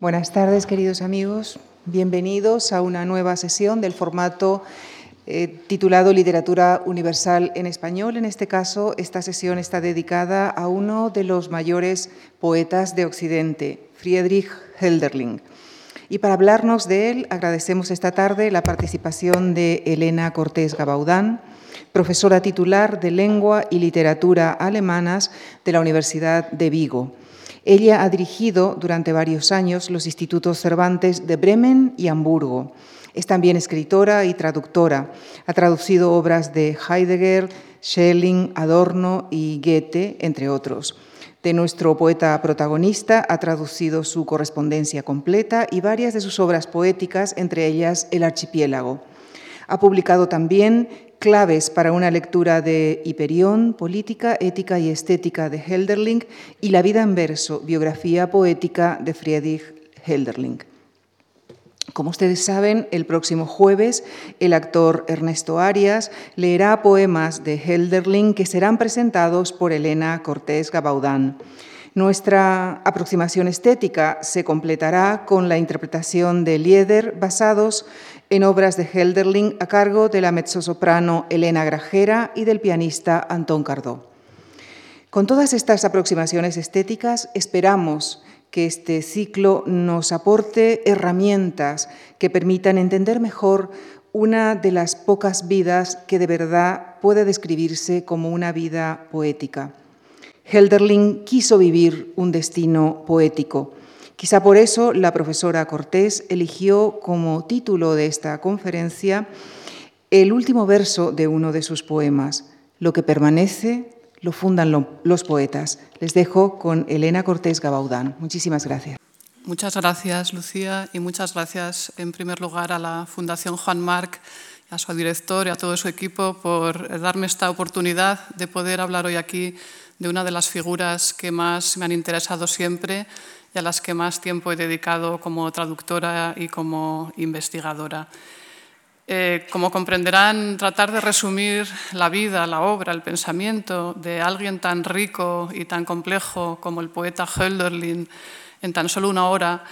Buenas tardes, queridos amigos. Bienvenidos a una nueva sesión del formato eh, titulado Literatura Universal en Español. En este caso, esta sesión está dedicada a uno de los mayores poetas de Occidente, Friedrich Hölderlin. Y para hablarnos de él, agradecemos esta tarde la participación de Elena Cortés Gabaudán, profesora titular de Lengua y Literatura Alemanas de la Universidad de Vigo ella ha dirigido durante varios años los institutos Cervantes de Bremen y Hamburgo. Es también escritora y traductora. Ha traducido obras de Heidegger, Schelling, Adorno y Goethe, entre otros. De nuestro poeta protagonista ha traducido su correspondencia completa y varias de sus obras poéticas, entre ellas El Archipiélago. Ha publicado también claves para una lectura de Hiperión, Política, Ética y Estética de Helderling y La vida en verso, biografía poética de Friedrich Helderling. Como ustedes saben, el próximo jueves el actor Ernesto Arias leerá poemas de Helderling que serán presentados por Elena Cortés Gabaudán. Nuestra aproximación estética se completará con la interpretación de Lieder basados en obras de Helderling a cargo de la mezzosoprano Elena Grajera y del pianista Antón Cardó. Con todas estas aproximaciones estéticas esperamos que este ciclo nos aporte herramientas que permitan entender mejor una de las pocas vidas que de verdad puede describirse como una vida poética. Helderling quiso vivir un destino poético Quizá por eso la profesora Cortés eligió como título de esta conferencia el último verso de uno de sus poemas, Lo que permanece lo fundan los poetas. Les dejo con Elena Cortés Gabaudán. Muchísimas gracias. Muchas gracias, Lucía, y muchas gracias en primer lugar a la Fundación Juan Marc, a su director y a todo su equipo por darme esta oportunidad de poder hablar hoy aquí de una de las figuras que más me han interesado siempre y a las que más tiempo he dedicado como traductora y como investigadora. Eh, como comprenderán, tratar de resumir la vida, la obra, el pensamiento de alguien tan rico y tan complejo como el poeta Hölderlin en tan solo una hora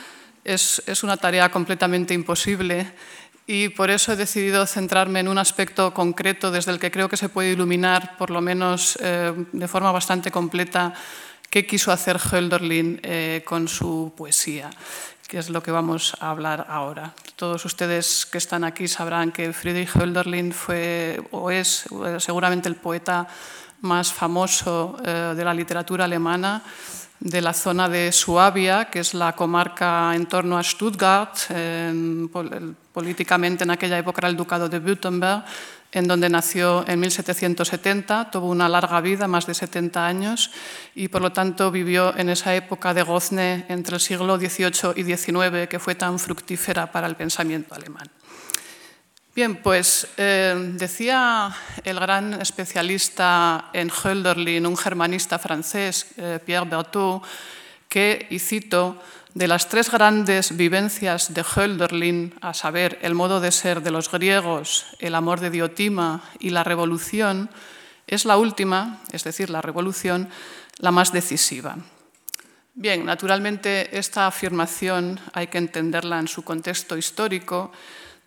es, es una tarea completamente imposible y por eso he decidido centrarme en un aspecto concreto desde el que creo que se puede iluminar, por lo menos eh, de forma bastante completa, qué quiso hacer Hölderlin eh, con su poesía, que es lo que vamos a hablar ahora. Todos ustedes que están aquí sabrán que Friedrich Hölderlin fue o es seguramente el poeta más famoso eh, de la literatura alemana de la zona de Suabia, que es la comarca en torno a Stuttgart, políticamente en aquella época era el ducado de Württemberg, en donde nació en 1770, tuvo una larga vida, más de 70 años, y por lo tanto vivió en esa época de gozne entre el siglo XVIII y XIX que fue tan fructífera para el pensamiento alemán. Bien, pues eh, decía el gran especialista en Hölderlin, un germanista francés, eh, Pierre Berthaud, que, y cito, de las tres grandes vivencias de Hölderlin, a saber, el modo de ser de los griegos, el amor de Diotima y la revolución, es la última, es decir, la revolución, la más decisiva. Bien, naturalmente esta afirmación hay que entenderla en su contexto histórico,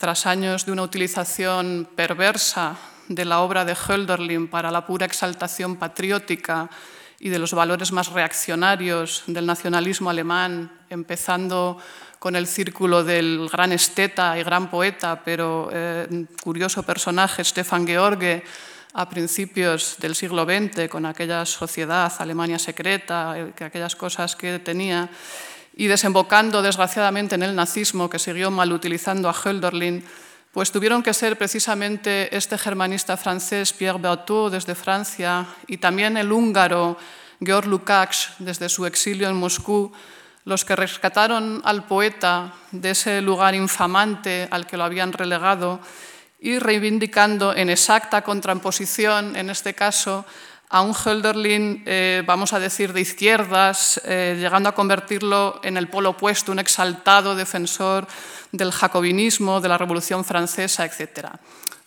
tras años de una utilización perversa de la obra de Hölderlin para la pura exaltación patriótica y de los valores más reaccionarios del nacionalismo alemán, empezando con el círculo del gran esteta y gran poeta, pero eh, curioso personaje, Stefan George, a principios del siglo XX, con aquella sociedad, Alemania secreta, eh, aquellas cosas que tenía, y desembocando desgraciadamente en el nazismo, que siguió mal utilizando a Hölderlin, pues tuvieron que ser precisamente este germanista francés Pierre Berthaud desde Francia y también el húngaro Georg Lukács desde su exilio en Moscú los que rescataron al poeta de ese lugar infamante al que lo habían relegado y reivindicando en exacta contraposición, en este caso, a un Hölderlin, eh, vamos a decir, de izquierdas, eh, llegando a convertirlo en el polo opuesto, un exaltado defensor del jacobinismo, de la Revolución Francesa, etc.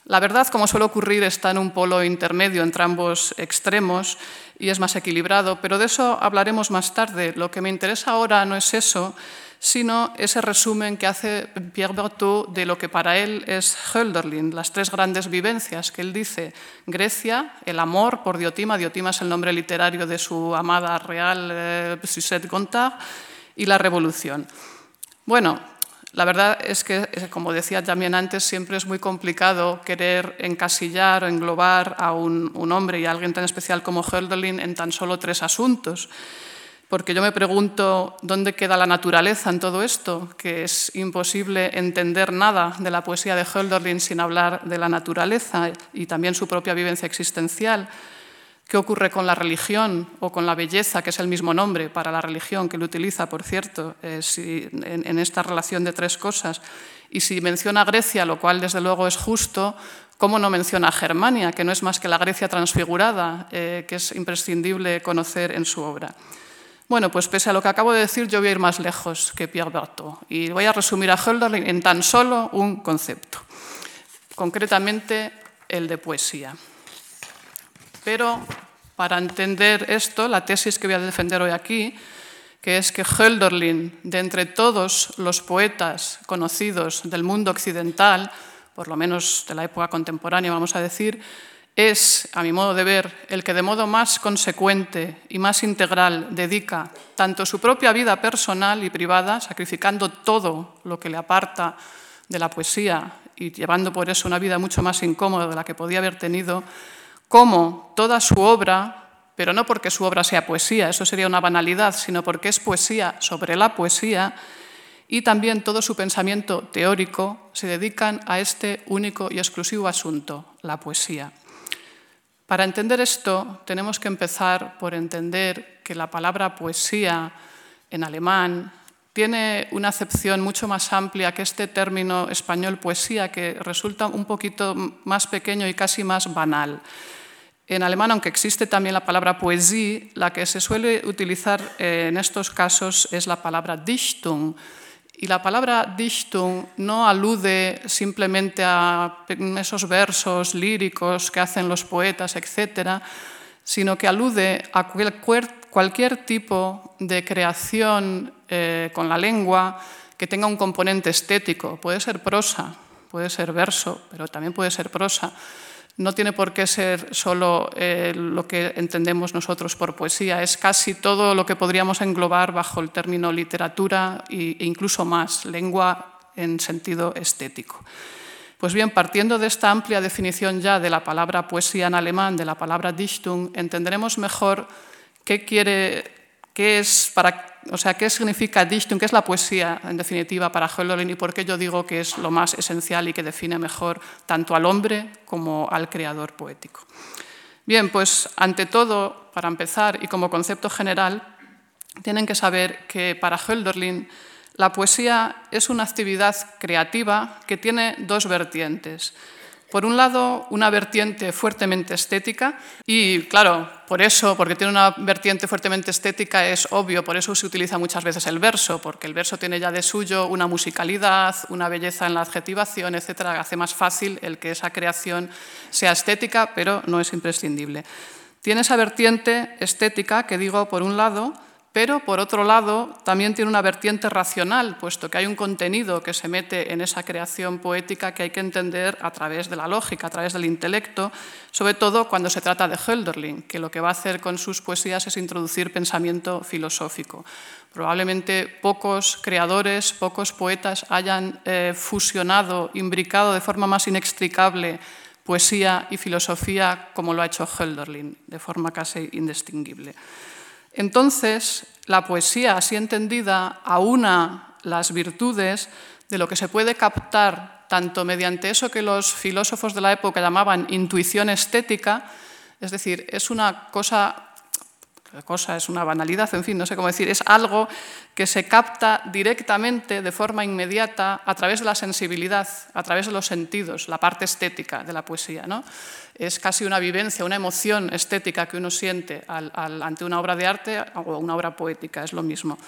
La verdad, como suele ocurrir, está en un polo intermedio entre ambos extremos y es más equilibrado, pero de eso hablaremos más tarde. Lo que me interesa ahora no es eso, sino ese resumen que hace Pierre Berthaud de lo que para él es Hölderlin, las tres grandes vivencias que él dice. Grecia, el amor por Diotima, Diotima es el nombre literario de su amada real eh, Suzette Gontard, y la revolución. Bueno, la verdad es que, eh, como decía también antes, siempre es muy complicado querer encasillar o englobar a un, un hombre y a alguien tan especial como Hölderlin en tan solo tres asuntos porque yo me pregunto dónde queda la naturaleza en todo esto, que es imposible entender nada de la poesía de Hölderlin sin hablar de la naturaleza y también su propia vivencia existencial. ¿Qué ocurre con la religión o con la belleza, que es el mismo nombre para la religión que lo utiliza, por cierto, eh, en, esta relación de tres cosas? Y si menciona Grecia, lo cual desde luego es justo, ¿cómo no menciona Germania, que no es más que la Grecia transfigurada, eh, que es imprescindible conocer en su obra? Bueno, pues pese a lo que acabo de decir, yo voy a ir más lejos que Pierre Berthaud y voy a resumir a Hölderlin en tan solo un concepto, concretamente el de poesía. Pero para entender esto, la tesis que voy a defender hoy aquí, que es que Hölderlin, de entre todos los poetas conocidos del mundo occidental, por lo menos de la época contemporánea, vamos a decir, es, a mi modo de ver, el que de modo más consecuente y más integral dedica tanto su propia vida personal y privada, sacrificando todo lo que le aparta de la poesía y llevando por eso una vida mucho más incómoda de la que podía haber tenido, como toda su obra, pero no porque su obra sea poesía, eso sería una banalidad, sino porque es poesía sobre la poesía, y también todo su pensamiento teórico se dedican a este único y exclusivo asunto, la poesía. Para entender esto, tenemos que empezar por entender que la palabra poesía en alemán tiene una acepción mucho más amplia que este término español poesía, que resulta un poquito más pequeño y casi más banal. En alemán, aunque existe también la palabra poesie, la que se suele utilizar en estos casos es la palabra Dichtung, y la palabra Dichtung no alude simplemente a esos versos líricos que hacen los poetas, etc., sino que alude a cualquier, tipo de creación eh, con la lengua que tenga un componente estético. Puede ser prosa, puede ser verso, pero también puede ser prosa no tiene por qué ser solo eh, lo que entendemos nosotros por poesía, es casi todo lo que podríamos englobar bajo el término literatura e incluso más, lengua en sentido estético. Pues bien, partiendo de esta amplia definición ya de la palabra poesía en alemán, de la palabra Dichtung, entenderemos mejor qué quiere ¿Qué, es para, o sea, ¿Qué significa Dichtung? ¿Qué es la poesía, en definitiva, para Hölderlin? ¿Y por qué yo digo que es lo más esencial y que define mejor tanto al hombre como al creador poético? Bien, pues ante todo, para empezar y como concepto general, tienen que saber que para Hölderlin la poesía es una actividad creativa que tiene dos vertientes. Por un lado, una vertiente fuertemente estética y, claro, por eso, porque tiene una vertiente fuertemente estética, es obvio, por eso se utiliza muchas veces el verso, porque el verso tiene ya de suyo una musicalidad, una belleza en la adjetivación, etcétera, hace más fácil el que esa creación sea estética, pero no es imprescindible. Tiene esa vertiente estética que digo, por un lado, pero por otro lado también tiene una vertiente racional, puesto que hay un contenido que se mete en esa creación poética que hay que entender a través de la lógica, a través del intelecto, sobre todo cuando se trata de Hölderlin, que lo que va a hacer con sus poesías es introducir pensamiento filosófico. Probablemente pocos creadores, pocos poetas hayan eh, fusionado, imbricado de forma más inextricable poesía y filosofía como lo ha hecho Hölderlin, de forma casi indistinguible. Entonces, la poesía, así entendida, aúna las virtudes de lo que se puede captar tanto mediante eso que los filósofos de la época llamaban intuición estética, es decir, es una cosa cosa es una banalidad, en fin, no sé cómo decir, es algo que se capta directamente, de forma inmediata, a través de la sensibilidad, a través de los sentidos, la parte estética de la poesía. ¿no? Es casi una vivencia, una emoción estética que uno siente ante una obra de arte o una obra poética, es lo mismo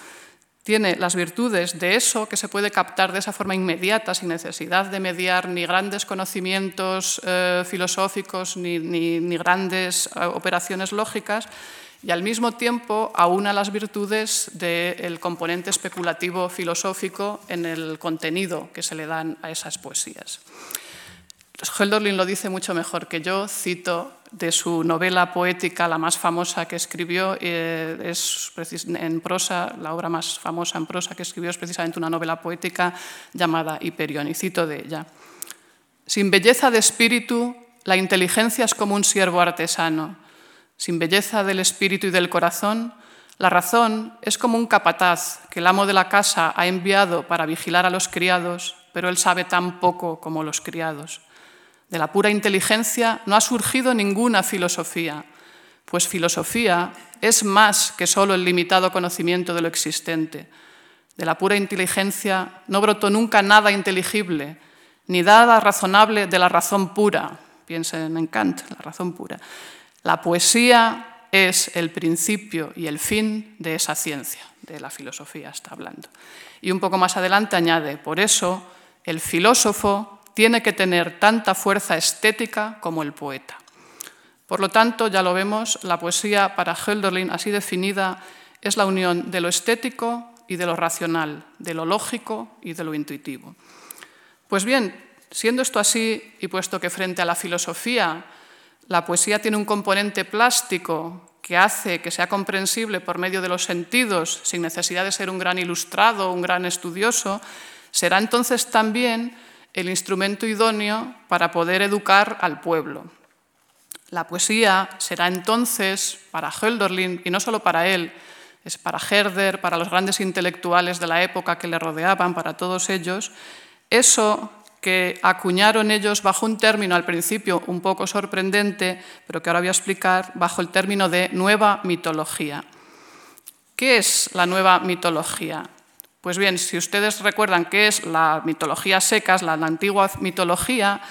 tiene las virtudes de eso que se puede captar de esa forma inmediata, sin necesidad de mediar ni grandes conocimientos eh, filosóficos ni, grandes eh, operaciones lógicas, y al mismo tiempo aúna las virtudes del componente especulativo filosófico en el contenido que se le dan a esas poesías. Hölderlin lo dice mucho mejor que yo, cito de su novela poética, la más famosa que escribió, eh, es en prosa, la obra más famosa en prosa que escribió es precisamente una novela poética llamada Hiperión, y cito de ella. Sin belleza de espíritu, la inteligencia es como un siervo artesano. Sin belleza del espíritu y del corazón, la razón es como un capataz que el amo de la casa ha enviado para vigilar a los criados, pero él sabe tan poco como los criados. De la pura inteligencia no ha surgido ninguna filosofía, pues filosofía es más que solo el limitado conocimiento de lo existente. De la pura inteligencia no brotó nunca nada inteligible, ni nada razonable de la razón pura. Piensen en Kant, la razón pura. La poesía es el principio y el fin de esa ciencia, de la filosofía está hablando. Y un poco más adelante añade, por eso el filósofo tiene que tener tanta fuerza estética como el poeta. Por lo tanto, ya lo vemos, la poesía para Hölderlin, así definida, es la unión de lo estético y de lo racional, de lo lógico y de lo intuitivo. Pues bien, siendo esto así, y puesto que frente a la filosofía la poesía tiene un componente plástico que hace que sea comprensible por medio de los sentidos, sin necesidad de ser un gran ilustrado un gran estudioso, será entonces también el instrumento idóneo para poder educar al pueblo. La poesía será entonces para Hölderlin, y no solo para él, es para Herder, para los grandes intelectuales de la época que le rodeaban, para todos ellos, eso que acuñaron ellos bajo un término al principio un poco sorprendente, pero que ahora voy a explicar, bajo el término de nueva mitología. ¿Qué es la nueva mitología? Pues bien, si ustedes recuerdan qué es la mitología secas, la, antigua mitología,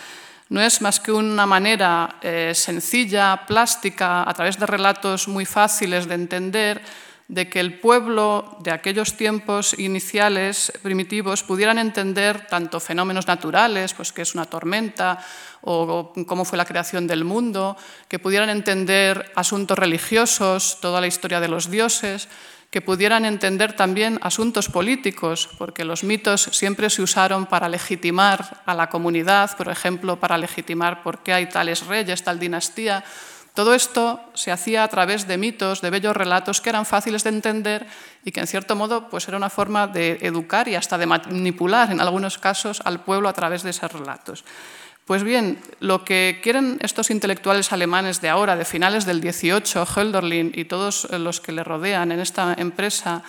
no es más que una manera eh, sencilla, plástica, a través de relatos muy fáciles de entender, de que el pueblo de aquellos tiempos iniciales primitivos pudieran entender tanto fenómenos naturales, pues que es una tormenta, o cómo fue la creación del mundo, que pudieran entender asuntos religiosos, toda la historia de los dioses, que pudieran entender también asuntos políticos, porque los mitos siempre se usaron para legitimar a la comunidad, por ejemplo, para legitimar por qué hay tales reyes, tal dinastía. Todo esto se hacía a través de mitos, de bellos relatos que eran fáciles de entender y que en cierto modo pues era una forma de educar y hasta de manipular en algunos casos al pueblo a través de esos relatos. Pues bien, lo que quieren estos intelectuales alemanes de ahora, de finales del 18, Hölderlin y todos los que le rodean en esta empresa,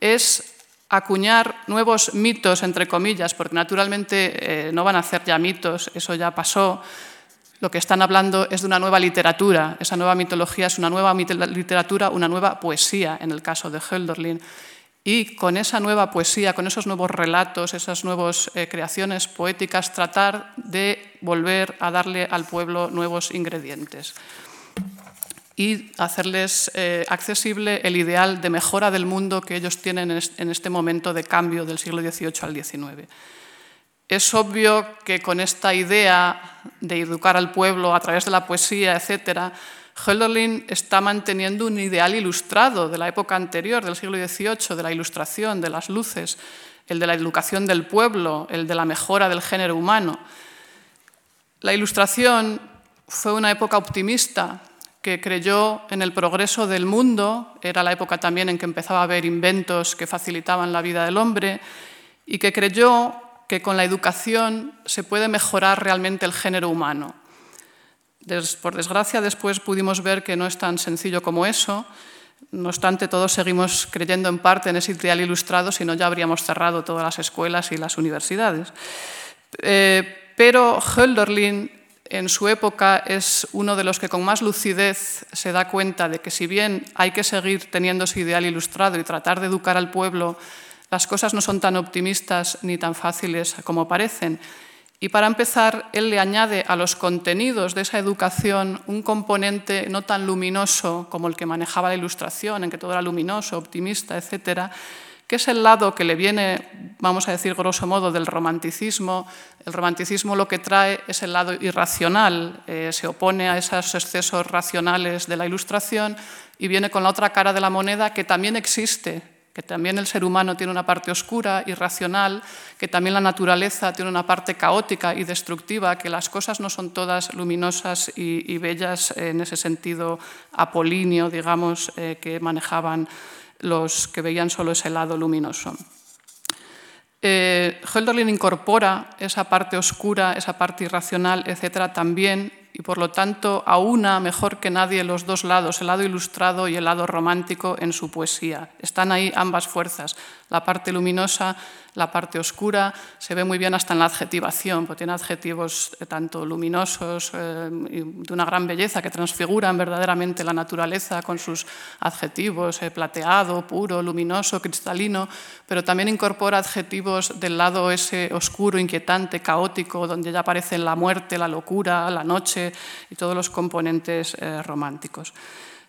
es acuñar nuevos mitos, entre comillas, porque naturalmente eh, no van a hacer ya mitos, eso ya pasó. Lo que están hablando es de una nueva literatura. Esa nueva mitología es una nueva literatura, una nueva poesía, en el caso de Hölderlin y con esa nueva poesía, con esos nuevos relatos, esas nuevas eh, creaciones poéticas, tratar de volver a darle al pueblo nuevos ingredientes y hacerles eh, accesible el ideal de mejora del mundo que ellos tienen en este momento de cambio del siglo XVIII al XIX. Es obvio que con esta idea de educar al pueblo a través de la poesía, etcétera, Hölderlin está manteniendo un ideal ilustrado de la época anterior, del siglo XVIII, de la ilustración, de las luces, el de la educación del pueblo, el de la mejora del género humano. La ilustración fue una época optimista que creyó en el progreso del mundo, era la época también en que empezaba a haber inventos que facilitaban la vida del hombre, y que creyó que con la educación se puede mejorar realmente el género humano. Por desgracia, después pudimos ver que no es tan sencillo como eso. No obstante, todos seguimos creyendo en parte en ese ideal ilustrado, si no ya habríamos cerrado todas las escuelas y las universidades. Eh, pero Hölderlin, en su época, es uno de los que con más lucidez se da cuenta de que si bien hay que seguir teniendo ese ideal ilustrado y tratar de educar al pueblo, las cosas no son tan optimistas ni tan fáciles como parecen y para empezar, él le añade a los contenidos de esa educación un componente no tan luminoso como el que manejaba la ilustración, en que todo era luminoso, optimista, etcétera, que es el lado que le viene, vamos a decir grosso modo, del romanticismo. El romanticismo lo que trae es el lado irracional, eh, se opone a esos excesos racionales de la ilustración y viene con la otra cara de la moneda que también existe, que también el ser humano tiene una parte oscura, irracional, que también la naturaleza tiene una parte caótica y destructiva, que las cosas no son todas luminosas y, bellas en ese sentido apolíneo, digamos, eh, que manejaban los que veían solo ese lado luminoso. Eh, Hölderlin incorpora esa parte oscura, esa parte irracional, etcétera, también y por lo tanto aúna mejor que nadie los dos lados, el lado ilustrado y el lado romántico en su poesía. Están ahí ambas fuerzas, la parte luminosa, la parte oscura, se ve muy bien hasta en la adjetivación, porque tiene adjetivos eh, tanto luminosos eh, de una gran belleza que transfiguran verdaderamente la naturaleza con sus adjetivos, eh, plateado, puro, luminoso, cristalino, pero también incorpora adjetivos del lado ese oscuro, inquietante, caótico, donde ya aparecen la muerte, la locura, la noche y todos los componentes románticos.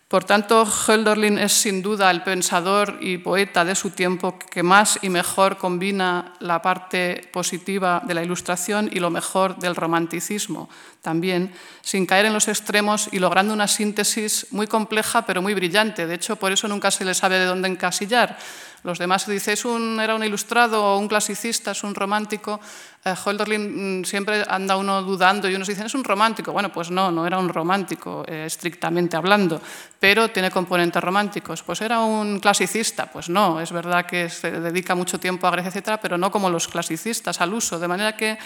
Por tanto, Hölderlin es sin duda el pensador y poeta de su tiempo que más y mejor combina la parte positiva de la ilustración y lo mejor del romanticismo, también sin caer en los extremos y logrando una síntesis muy compleja pero muy brillante. De hecho, por eso nunca se le sabe de dónde encasillar los demás se dice, un, era un ilustrado o un clasicista, es un romántico. Eh, Hölderlin mm, siempre anda uno dudando y unos dicen, es un romántico. Bueno, pues no, no era un romántico, eh, estrictamente hablando, pero tiene componentes románticos. Pues era un clasicista. Pues no, es verdad que se dedica mucho tiempo a Grecia, etcétera, pero no como los clasicistas, al uso. De manera que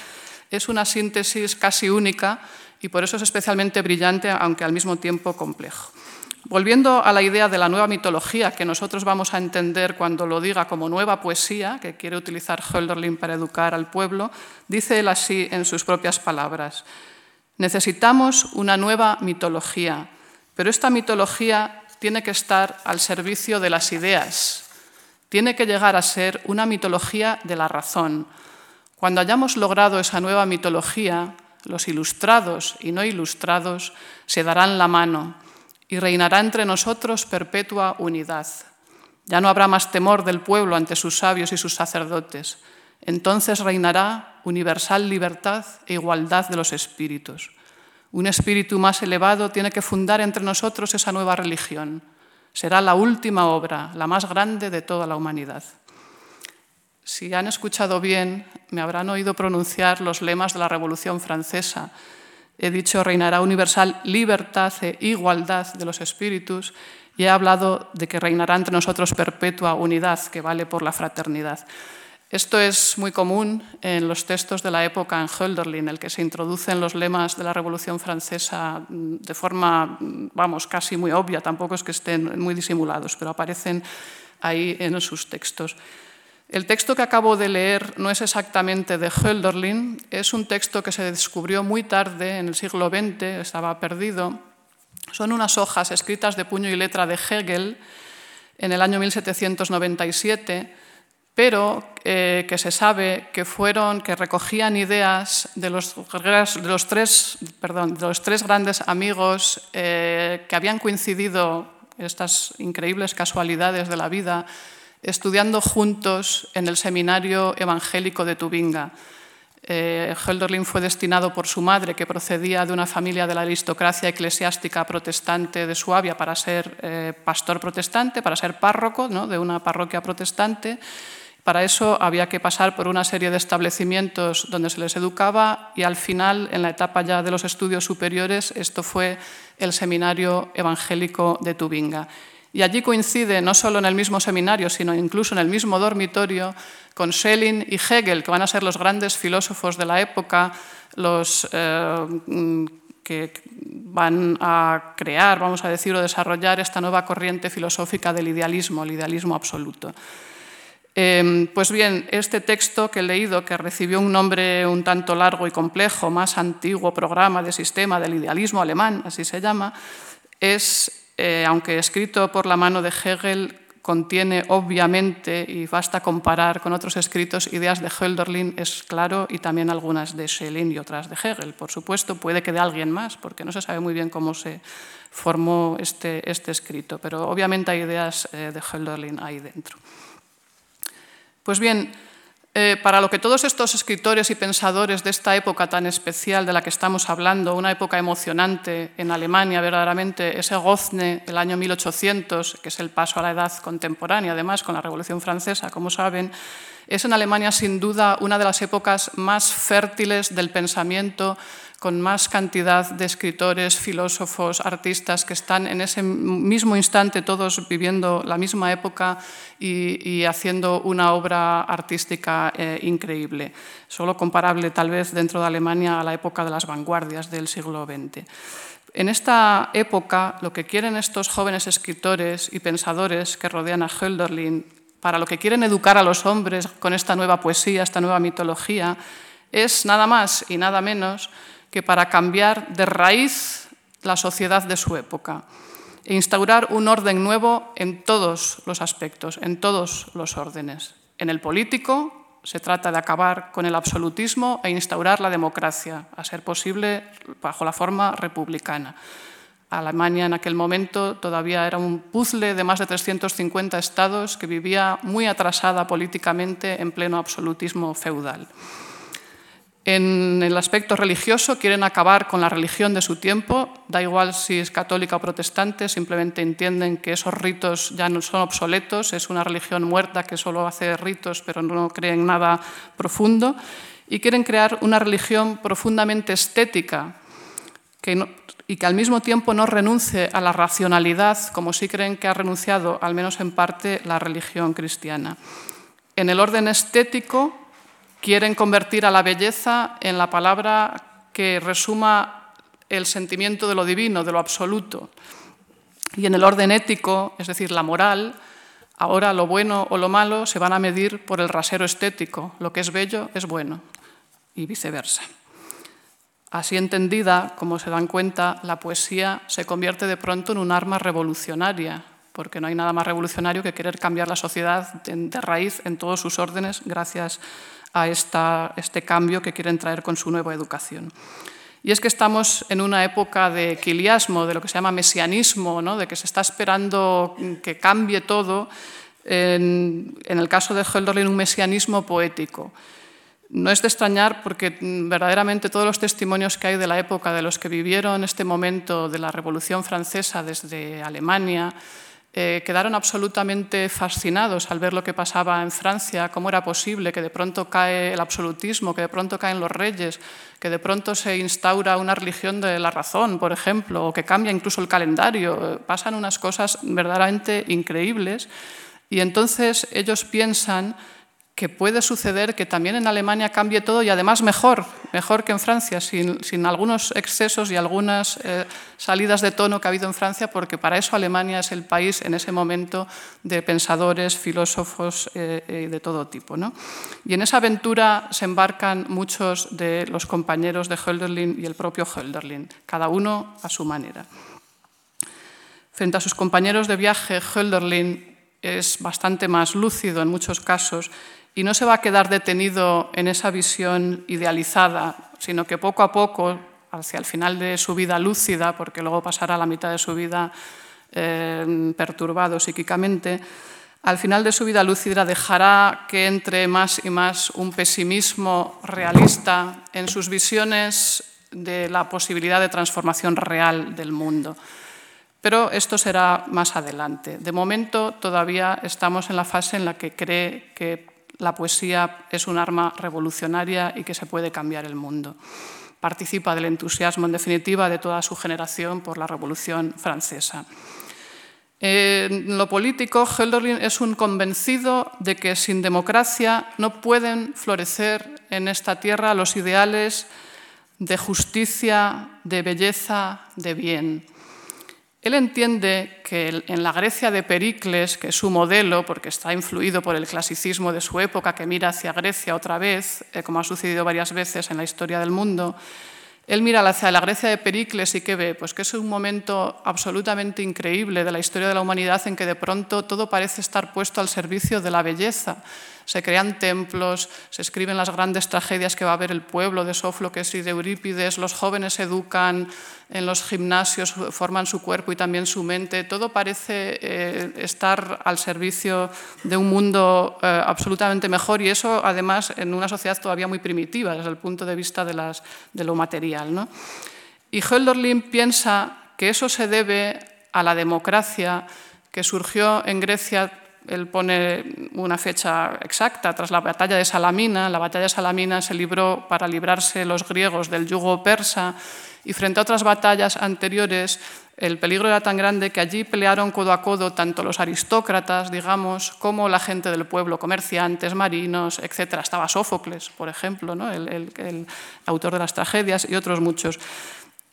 es una síntesis casi única y por eso es especialmente brillante, aunque al mismo tiempo complejo. Volviendo a la idea de la nueva mitología que nosotros vamos a entender cuando lo diga como nueva poesía, que quiere utilizar Hölderlin para educar al pueblo, dice él así en sus propias palabras, necesitamos una nueva mitología, pero esta mitología tiene que estar al servicio de las ideas, tiene que llegar a ser una mitología de la razón. Cuando hayamos logrado esa nueva mitología, los ilustrados y no ilustrados se darán la mano y reinará entre nosotros perpetua unidad. Ya no habrá más temor del pueblo ante sus sabios y sus sacerdotes. Entonces reinará universal libertad e igualdad de los espíritus. Un espíritu más elevado tiene que fundar entre nosotros esa nueva religión. Será la última obra, la más grande de toda la humanidad. Si han escuchado bien, me habrán oído pronunciar los lemas de la Revolución Francesa, he dicho reinará universal libertad e igualdad de los espíritus y he hablado de que reinará entre nosotros perpetua unidad, que vale por la fraternidad. Esto es muy común en los textos de la época en Hölderlin, en el que se introducen los lemas de la Revolución Francesa de forma, vamos, casi muy obvia, tampoco es que estén muy disimulados, pero aparecen ahí en sus textos. El texto que acabo de leer no es exactamente de Hölderlin, es un texto que se descubrió muy tarde, en el siglo XX, estaba perdido. Son unas hojas escritas de puño y letra de Hegel en el año 1797, pero eh, que se sabe que fueron, que recogían ideas de los, tres, grandes amigos eh, que habían coincidido, estas increíbles casualidades de la vida, estudiando juntos en el Seminario Evangélico de Tubinga. Eh, Hölderlin fue destinado por su madre, que procedía de una familia de la aristocracia eclesiástica protestante de Suabia, para ser eh, pastor protestante, para ser párroco de una parroquia protestante. Para eso había que pasar por una serie de establecimientos donde se les educaba y al final, en la etapa ya de los estudios superiores, esto fue el Seminario Evangélico de Tubinga. Y allí coincide no solo en el mismo seminario, sino incluso en el mismo dormitorio con Schelling y Hegel, que van a ser los grandes filósofos de la época, los eh, que van a crear, vamos a decir, o desarrollar esta nueva corriente filosófica del idealismo, el idealismo absoluto. Em, pues bien, este texto que he leído, que recibió un nombre un tanto largo y complejo, más antiguo programa de sistema del idealismo alemán, así se llama, es eh, aunque escrito por la mano de Hegel, contiene obviamente, y basta comparar con otros escritos, ideas de Hölderlin, es claro, y también algunas de Schelling y otras de Hegel. Por supuesto, puede que de alguien más, porque no se sabe muy bien cómo se formó este, este escrito, pero obviamente hay ideas eh, de Hölderlin ahí dentro. Pues bien, Eh, para lo que todos estos escritores y pensadores de esta época tan especial de la que estamos hablando, una época emocionante en Alemania, verdaderamente, ese gozne del año 1800, que es el paso a la edad contemporánea, además, con la Revolución Francesa, como saben, es en Alemania sin duda una de las épocas más fértiles del pensamiento con más cantidad de escritores, filósofos, artistas que están en ese mismo instante todos viviendo la misma época y, haciendo una obra artística eh, increíble, solo comparable tal vez dentro de Alemania a la época de las vanguardias del siglo XX. En esta época, lo que quieren estos jóvenes escritores y pensadores que rodean a Hölderlin, para lo que quieren educar a los hombres con esta nueva poesía, esta nueva mitología, es nada más y nada menos que para cambiar de raíz la sociedad de su época e instaurar un orden nuevo en todos los aspectos, en todos los órdenes. En el político se trata de acabar con el absolutismo e instaurar la democracia, a ser posible bajo la forma republicana. Alemania en aquel momento todavía era un puzzle de más de 350 estados que vivía muy atrasada políticamente en pleno absolutismo feudal. En el aspecto religioso quieren acabar con la religión de su tiempo, da igual si es católica o protestante, simplemente entienden que esos ritos ya no son obsoletos, es una religión muerta que solo hace ritos pero no cree en nada profundo, y quieren crear una religión profundamente estética y que al mismo tiempo no renuncie a la racionalidad, como sí creen que ha renunciado, al menos en parte, la religión cristiana. En el orden estético, Quieren convertir a la belleza en la palabra que resuma el sentimiento de lo divino, de lo absoluto. Y en el orden ético, es decir, la moral, ahora lo bueno o lo malo se van a medir por el rasero estético. Lo que es bello es bueno y viceversa. Así entendida, como se dan cuenta, la poesía se convierte de pronto en un arma revolucionaria, porque no hay nada más revolucionario que querer cambiar la sociedad de raíz en todos sus órdenes gracias a este cambio que quieren traer con su nueva educación. Y es que estamos en una época de quiliasmo, de lo que se llama mesianismo, ¿no? de que se está esperando que cambie todo, en, en el caso de Hölderlin un mesianismo poético. No es de extrañar porque verdaderamente todos los testimonios que hay de la época, de los que vivieron este momento de la Revolución Francesa desde Alemania, eh, quedaron absolutamente fascinados al ver lo que pasaba en Francia, cómo era posible que de pronto cae el absolutismo, que de pronto caen los reyes, que de pronto se instaura una religión de la razón, por ejemplo, o que cambia incluso el calendario. Pasan unas cosas verdaderamente increíbles y entonces ellos piensan que puede suceder que también en Alemania cambie todo y además mejor, mejor que en Francia, sin, algunos excesos y algunas eh, salidas de tono que ha habido en Francia, porque para eso Alemania es el país en ese momento de pensadores, filósofos eh, de todo tipo. Y en esa aventura se embarcan muchos de los compañeros de Hölderlin y el propio Hölderlin, cada uno a su manera. Frente a sus compañeros de viaje, Hölderlin es bastante más lúcido en muchos casos y no se va a quedar detenido en esa visión idealizada, sino que poco a poco, hacia el final de su vida lúcida, porque luego pasará la mitad de su vida eh, perturbado psíquicamente, al final de su vida lúcida dejará que entre más y más un pesimismo realista en sus visiones de la posibilidad de transformación real del mundo. Pero esto será más adelante. De momento todavía estamos en la fase en la que cree que la poesía es un arma revolucionaria y que se puede cambiar el mundo. Participa del entusiasmo, en definitiva, de toda su generación por la Revolución Francesa. En lo político, Hölderlin es un convencido de que sin democracia no pueden florecer en esta tierra los ideales de justicia, de belleza, de bien. Él entiende que en la Grecia de Pericles, que es su modelo, porque está influido por el clasicismo de su época, que mira hacia Grecia otra vez, eh, como ha sucedido varias veces en la historia del mundo, él mira hacia la Grecia de Pericles y ¿qué ve? Pues que es un momento absolutamente increíble de la historia de la humanidad en que de pronto todo parece estar puesto al servicio de la belleza. Se crean templos, se escriben las grandes tragedias que va a haber el pueblo de Sófocles y de Eurípides, los jóvenes se educan en los gimnasios, forman su cuerpo y también su mente, todo parece eh, estar al servicio de un mundo eh, absolutamente mejor y eso además en una sociedad todavía muy primitiva desde el punto de vista de, de lo material. ¿no? Y Hölderlin piensa que eso se debe a la democracia que surgió en Grecia él pone una fecha exacta, tras la batalla de Salamina. La batalla de Salamina se libró para librarse los griegos del yugo persa y frente a otras batallas anteriores el peligro era tan grande que allí pelearon codo a codo tanto los aristócratas, digamos, como la gente del pueblo, comerciantes, marinos, etc. Estaba Sófocles, por ejemplo, ¿no? el, el autor de las tragedias y otros muchos.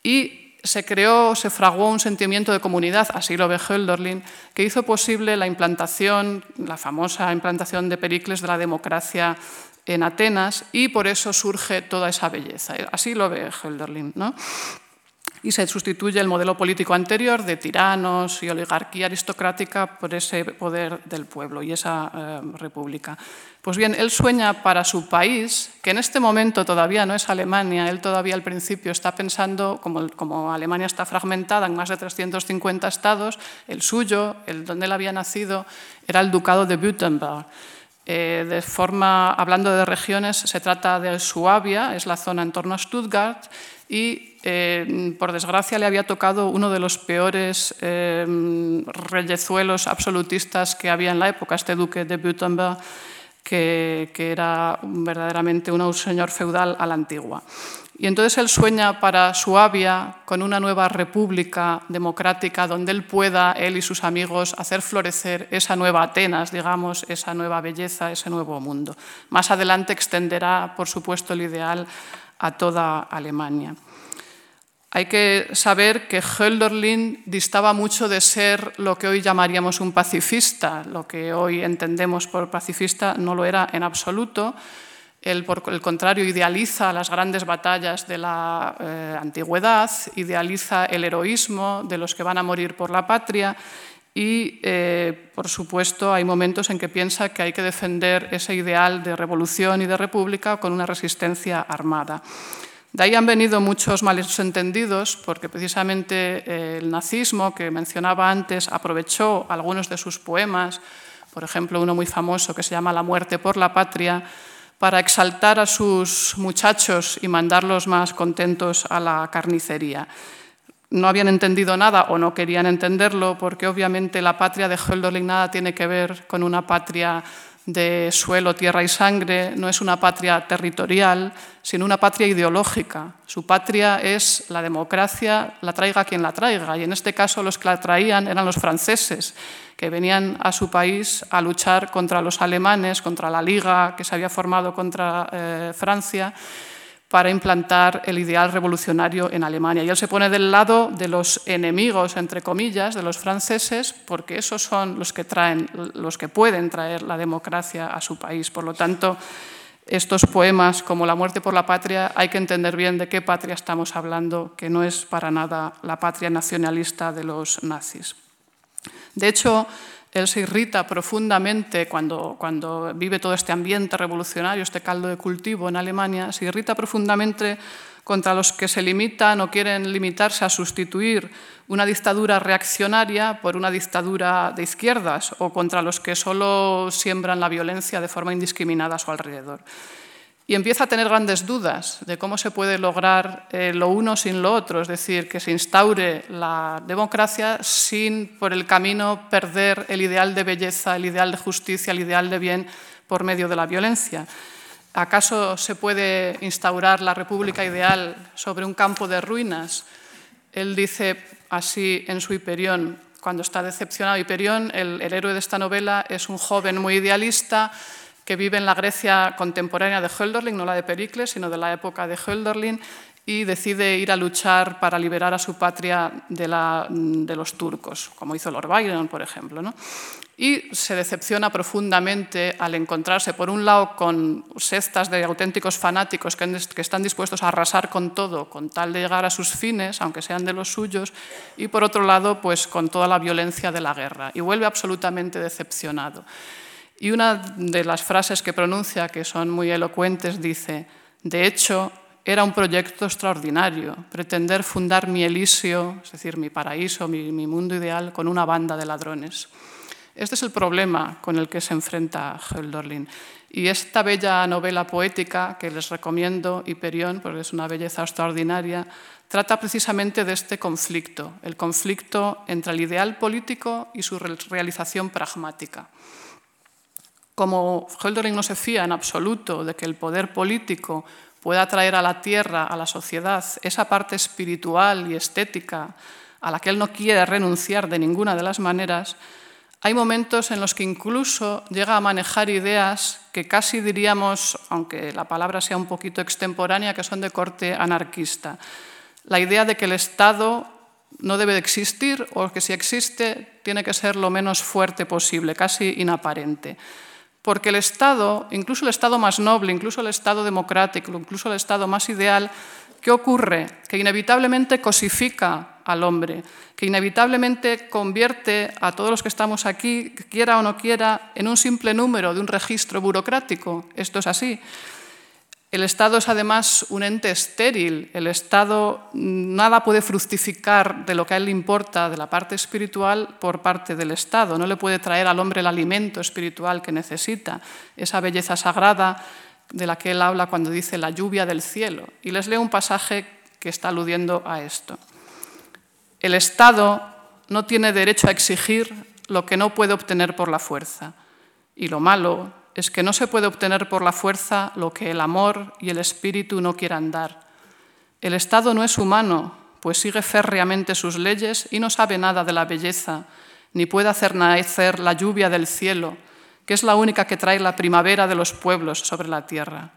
Y se creó, se fraguó un sentimiento de comunidad, así lo ve Hölderlin, que hizo posible la implantación, la famosa implantación de Pericles de la democracia en Atenas y por eso surge toda esa belleza. Así lo ve Hölderlin. ¿no? Y se sustituye el modelo político anterior de tiranos y oligarquía aristocrática por ese poder del pueblo y esa eh, república. Pues bien, él sueña para su país, que en este momento todavía no es Alemania, él todavía al principio está pensando, como, como Alemania está fragmentada en más de 350 estados, el suyo, el donde él había nacido, era el ducado de Württemberg. Eh, de forma, hablando de regiones, se trata de Suabia, es la zona en torno a Stuttgart, y eh, por desgracia le había tocado uno de los peores eh, reyezuelos absolutistas que había en la época, este duque de Württemberg, que, que era verdaderamente un señor feudal a la antigua. Y entonces él sueña para Suabia con una nueva república democrática donde él pueda, él y sus amigos, hacer florecer esa nueva Atenas, digamos, esa nueva belleza, ese nuevo mundo. Más adelante extenderá, por supuesto, el ideal a toda Alemania. Hay que saber que Hölderlin distaba mucho de ser lo que hoy llamaríamos un pacifista. Lo que hoy entendemos por pacifista no lo era en absoluto. Él, por el contrario, idealiza las grandes batallas de la eh, antigüedad, idealiza el heroísmo de los que van a morir por la patria y, eh, por supuesto, hay momentos en que piensa que hay que defender ese ideal de revolución y de república con una resistencia armada. De ahí han venido muchos malentendidos, porque precisamente eh, el nazismo que mencionaba antes aprovechó algunos de sus poemas, por ejemplo, uno muy famoso que se llama La muerte por la patria, para exaltar a sus muchachos y mandarlos más contentos a la carnicería. No habían entendido nada o no querían entenderlo, porque obviamente la patria de Hölderlin nada tiene que ver con una patria de suelo, tierra y sangre, no es una patria territorial, sino una patria ideológica. Su patria es la democracia, la traiga quien la traiga, y en este caso los que la traían eran los franceses, que venían a su país a luchar contra los alemanes, contra la Liga que se había formado contra eh, Francia para implantar el ideal revolucionario en Alemania. Y él se pone del lado de los enemigos, entre comillas, de los franceses, porque esos son los que traen, los que pueden traer la democracia a su país. Por lo tanto, estos poemas, como La muerte por la patria, hay que entender bien de qué patria estamos hablando, que no es para nada la patria nacionalista de los nazis. De hecho, él se irrita profundamente cuando, cuando vive todo este ambiente revolucionario, este caldo de cultivo en Alemania, se irrita profundamente contra los que se limitan o quieren limitarse a sustituir una dictadura reaccionaria por una dictadura de izquierdas o contra los que solo siembran la violencia de forma indiscriminada a su alrededor y empieza a tener grandes dudas de cómo se puede lograr eh, lo uno sin lo otro, es decir, que se instaure la democracia sin por el camino perder el ideal de belleza, el ideal de justicia, el ideal de bien por medio de la violencia. ¿Acaso se puede instaurar la república ideal sobre un campo de ruinas? Él dice así en su Hiperión, cuando está decepcionado. Hiperión, el, el héroe de esta novela, es un joven muy idealista, que vive en la Grecia contemporánea de Hölderlin, no la de Pericles, sino de la época de Hölderlin, y decide ir a luchar para liberar a su patria de, los turcos, como hizo Lord Byron, por ejemplo. Y se decepciona profundamente al encontrarse, por un lado, con cestas de auténticos fanáticos que, que están dispuestos a arrasar con todo con tal de llegar a sus fines, aunque sean de los suyos, y por otro lado, pues con toda la violencia de la guerra. Y vuelve absolutamente decepcionado. Y una de las frases que pronuncia, que son muy elocuentes, dice, de hecho, era un proyecto extraordinario, pretender fundar mi Elisio, es decir, mi paraíso, mi, mundo ideal, con una banda de ladrones. Este es el problema con el que se enfrenta Hölderlin. Y esta bella novela poética que les recomiendo, Hiperión, porque es una belleza extraordinaria, trata precisamente de este conflicto, el conflicto entre el ideal político y su realización pragmática. Como Hölderlin no se fía en absoluto de que el poder político pueda traer a la tierra, a la sociedad, esa parte espiritual y estética a la que él no quiere renunciar de ninguna de las maneras, hay momentos en los que incluso llega a manejar ideas que casi diríamos, aunque la palabra sea un poquito extemporánea, que son de corte anarquista. La idea de que el Estado no debe de existir o que si existe tiene que ser lo menos fuerte posible, casi inaparente. Porque el Estado, incluso el Estado más noble, incluso el Estado democrático, incluso el Estado más ideal, ¿qué ocurre? Que inevitablemente cosifica al hombre, que inevitablemente convierte a todos los que estamos aquí, quiera o no quiera, en un simple número de un registro burocrático. Esto es así. El Estado es además un ente estéril. El Estado nada puede fructificar de lo que a él le importa, de la parte espiritual, por parte del Estado. No le puede traer al hombre el alimento espiritual que necesita, esa belleza sagrada de la que él habla cuando dice la lluvia del cielo. Y les leo un pasaje que está aludiendo a esto. El Estado no tiene derecho a exigir lo que no puede obtener por la fuerza. Y lo malo es que no se puede obtener por la fuerza lo que el amor y el espíritu no quieran dar. El Estado no es humano, pues sigue férreamente sus leyes y no sabe nada de la belleza, ni puede hacer nacer la lluvia del cielo, que es la única que trae la primavera de los pueblos sobre la tierra.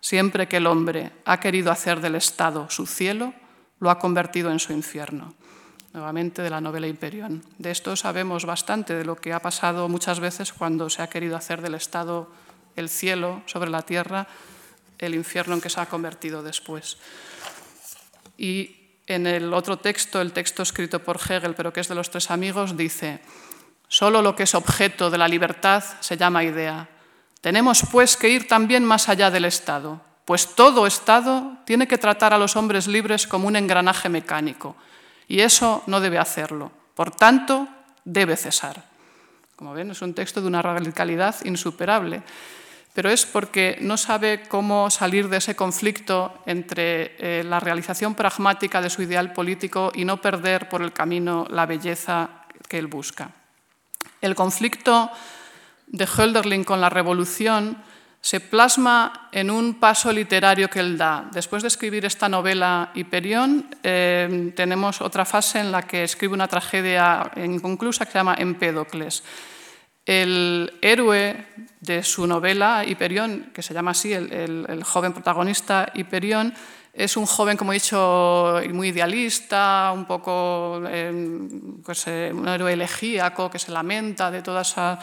Siempre que el hombre ha querido hacer del Estado su cielo, lo ha convertido en su infierno nuevamente de la novela Imperión. De esto sabemos bastante, de lo que ha pasado muchas veces cuando se ha querido hacer del Estado el cielo sobre la tierra, el infierno en que se ha convertido después. Y en el otro texto, el texto escrito por Hegel, pero que es de los tres amigos, dice, solo lo que es objeto de la libertad se llama idea. Tenemos pues que ir también más allá del Estado, pues todo Estado tiene que tratar a los hombres libres como un engranaje mecánico y eso no debe hacerlo. Por tanto, debe cesar. Como ven, es un texto de una radicalidad insuperable, pero es porque no sabe cómo salir de ese conflicto entre eh, la realización pragmática de su ideal político y no perder por el camino la belleza que él busca. El conflicto de Hölderlin con la revolución se plasma en un paso literario que él da. Después de escribir esta novela Hiperión, eh, tenemos otra fase en la que escribe una tragedia inconclusa que se llama Empédocles. El héroe de su novela Hiperión, que se llama así, el, el joven protagonista Hiperión, es un joven, como he dicho, muy idealista, un poco em, pues, eh, un héroe elegíaco que se lamenta de toda esa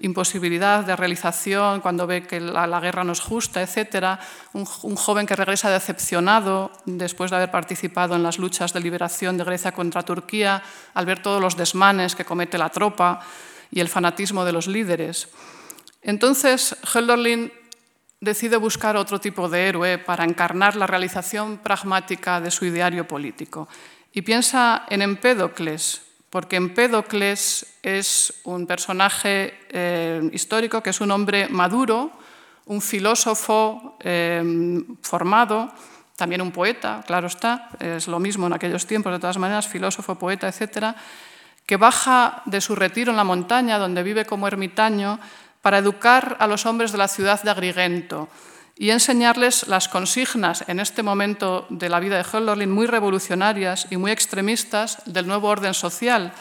imposibilidad de realización cuando ve que la, guerra no es justa, etc. Un, un, joven que regresa decepcionado después de haber participado en las luchas de liberación de Grecia contra Turquía, al ver todos los desmanes que comete la tropa y el fanatismo de los líderes. Entonces, Hölderlin decide buscar otro tipo de héroe para encarnar la realización pragmática de su ideario político. Y piensa en Empédocles, porque Empédocles es un personaje eh, histórico que es un hombre maduro, un filósofo eh, formado, también un poeta, claro está, es lo mismo en aquellos tiempos, de todas maneras, filósofo, poeta, etcétera, que baja de su retiro en la montaña, donde vive como ermitaño, para educar a los hombres de la ciudad de Agrigento y enseñarles las consignas en este momento de la vida de Hölderlin muy revolucionarias y muy extremistas del nuevo orden social,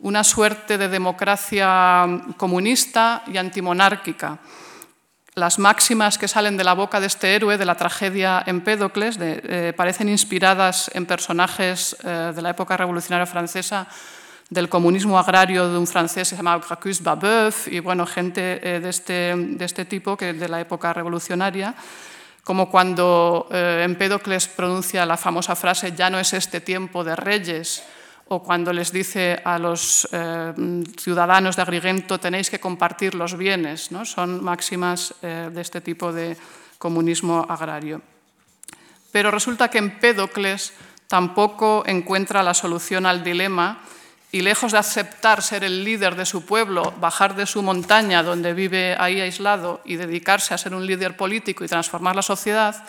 una suerte de democracia comunista y antimonárquica. Las máximas que salen de la boca de este héroe de la tragedia Empédocles eh, parecen inspiradas en personajes eh, de la época revolucionaria francesa del comunismo agrario de un francés que se llamaba Gracchus Babeuf y bueno, gente eh, de, este, de este tipo que de la época revolucionaria, como cuando eh, Empédocles pronuncia la famosa frase ya no es este tiempo de reyes, o cuando les dice a los eh, ciudadanos de Agrigento tenéis que compartir los bienes. ¿no? Son máximas eh, de este tipo de comunismo agrario. Pero resulta que Empédocles tampoco encuentra la solución al dilema y lejos de aceptar ser el líder de su pueblo, bajar de su montaña donde vive ahí aislado y dedicarse a ser un líder político y transformar la sociedad,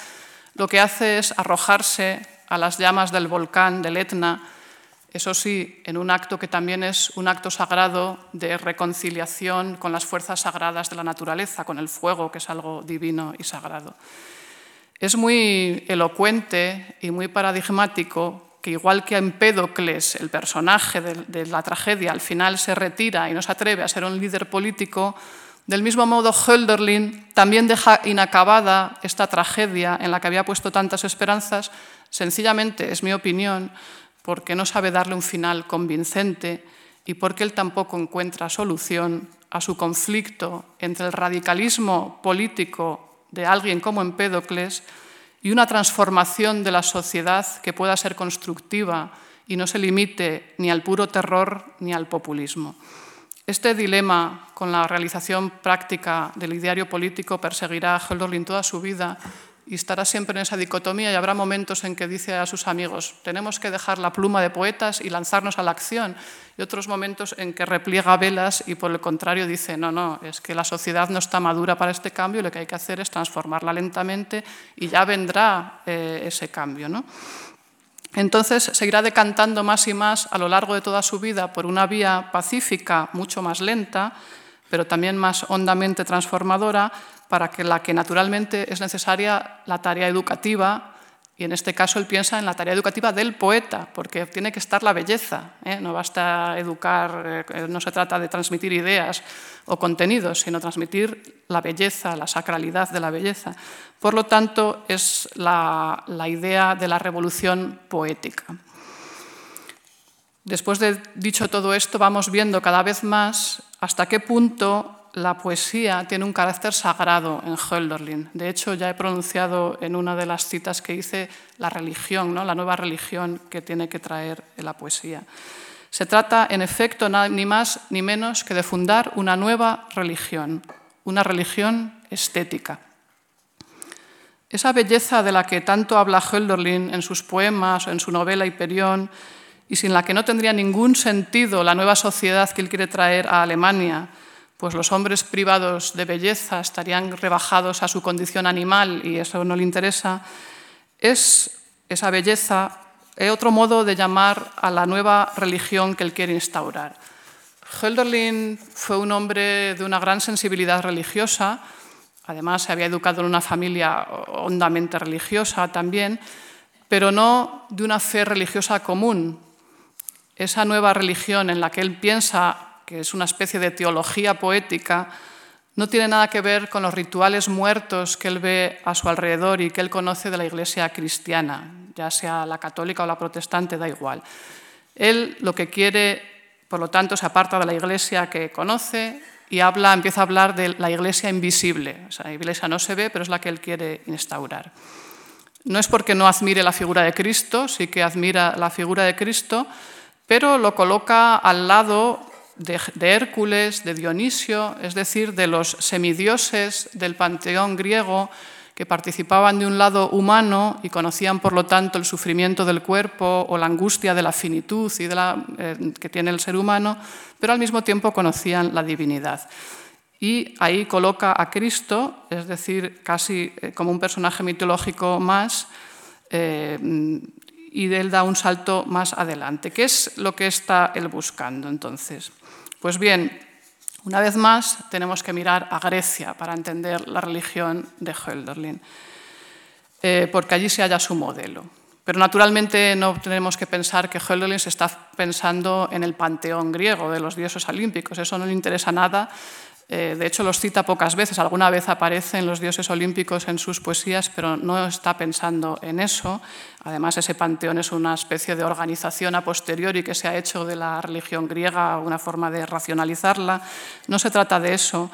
lo que hace es arrojarse a las llamas del volcán del Etna, eso sí, en un acto que también es un acto sagrado de reconciliación con las fuerzas sagradas de la naturaleza, con el fuego, que es algo divino y sagrado. Es muy elocuente y muy paradigmático que igual que Empédocles, el personaje de, la tragedia, al final se retira y no se atreve a ser un líder político, del mismo modo Hölderlin también deja inacabada esta tragedia en la que había puesto tantas esperanzas, sencillamente, es mi opinión, porque no sabe darle un final convincente y porque él tampoco encuentra solución a su conflicto entre el radicalismo político de alguien como Empédocles y una transformación de la sociedad que pueda ser constructiva y no se limite ni al puro terror ni al populismo. Este dilema con la realización práctica del ideario político perseguirá a Hölderlin toda su vida y estará siempre en esa dicotomía y habrá momentos en que dice a sus amigos, tenemos que dejar la pluma de poetas y lanzarnos a la acción, y otros momentos en que repliega velas y por el contrario dice, no, no, es que la sociedad no está madura para este cambio, lo que hay que hacer es transformarla lentamente y ya vendrá eh, ese cambio. ¿no? Entonces seguirá decantando más y más a lo largo de toda su vida por una vía pacífica mucho más lenta, pero también más hondamente transformadora, para que la que naturalmente es necesaria la tarea educativa, y en este caso él piensa en la tarea educativa del poeta, porque tiene que estar la belleza, ¿eh? no basta educar, eh, no se trata de transmitir ideas o contenidos, sino transmitir la belleza, la sacralidad de la belleza. Por lo tanto, es la, la idea de la revolución poética. Después de dicho todo esto, vamos viendo cada vez más hasta qué punto la poesía tiene un carácter sagrado en Hölderlin. De hecho, ya he pronunciado en una de las citas que hice la religión, ¿no? la nueva religión que tiene que traer la poesía. Se trata, en efecto, ni más ni menos que de fundar una nueva religión, una religión estética. Esa belleza de la que tanto habla Hölderlin en sus poemas en su novela Hiperión, y sin la que no tendría ningún sentido la nueva sociedad que él quiere traer a Alemania, pues los hombres privados de belleza estarían rebajados a su condición animal y eso no le interesa, es esa belleza es otro modo de llamar a la nueva religión que él quiere instaurar. Hölderlin fue un hombre de una gran sensibilidad religiosa, además se había educado en una familia hondamente religiosa también, pero no de una fe religiosa común. Esa nueva religión en la que él piensa que es una especie de teología poética, no tiene nada que ver con los rituales muertos que él ve a su alrededor y que él conoce de la iglesia cristiana, ya sea la católica o la protestante, da igual. Él lo que quiere, por lo tanto, se aparta de la iglesia que conoce y habla, empieza a hablar de la iglesia invisible. O sea, la iglesia no se ve, pero es la que él quiere instaurar. No es porque no admire la figura de Cristo, sí que admira la figura de Cristo, pero lo coloca al lado de, Hércules, de Dionisio, es decir, de los semidioses del panteón griego que participaban de un lado humano y conocían, por lo tanto, el sufrimiento del cuerpo o la angustia de la finitud y de la, eh, que tiene el ser humano, pero al mismo tiempo conocían la divinidad. Y ahí coloca a Cristo, es decir, casi eh, como un personaje mitológico más, eh, y él da un salto más adelante. ¿Qué es lo que está él buscando entonces? Pues bien, una vez más tenemos que mirar a Grecia para entender la religión de Hölderlin, eh, porque allí se halla su modelo. Pero naturalmente no tenemos que pensar que Hölderlin se está pensando en el panteón griego de los dioses olímpicos, eso no le interesa nada, eh, de hecho, los cita pocas veces. Alguna vez aparecen los dioses olímpicos en sus poesías, pero no está pensando en eso. Además, ese panteón es una especie de organización a posteriori que se ha hecho de la religión griega, una forma de racionalizarla. No se trata de eso,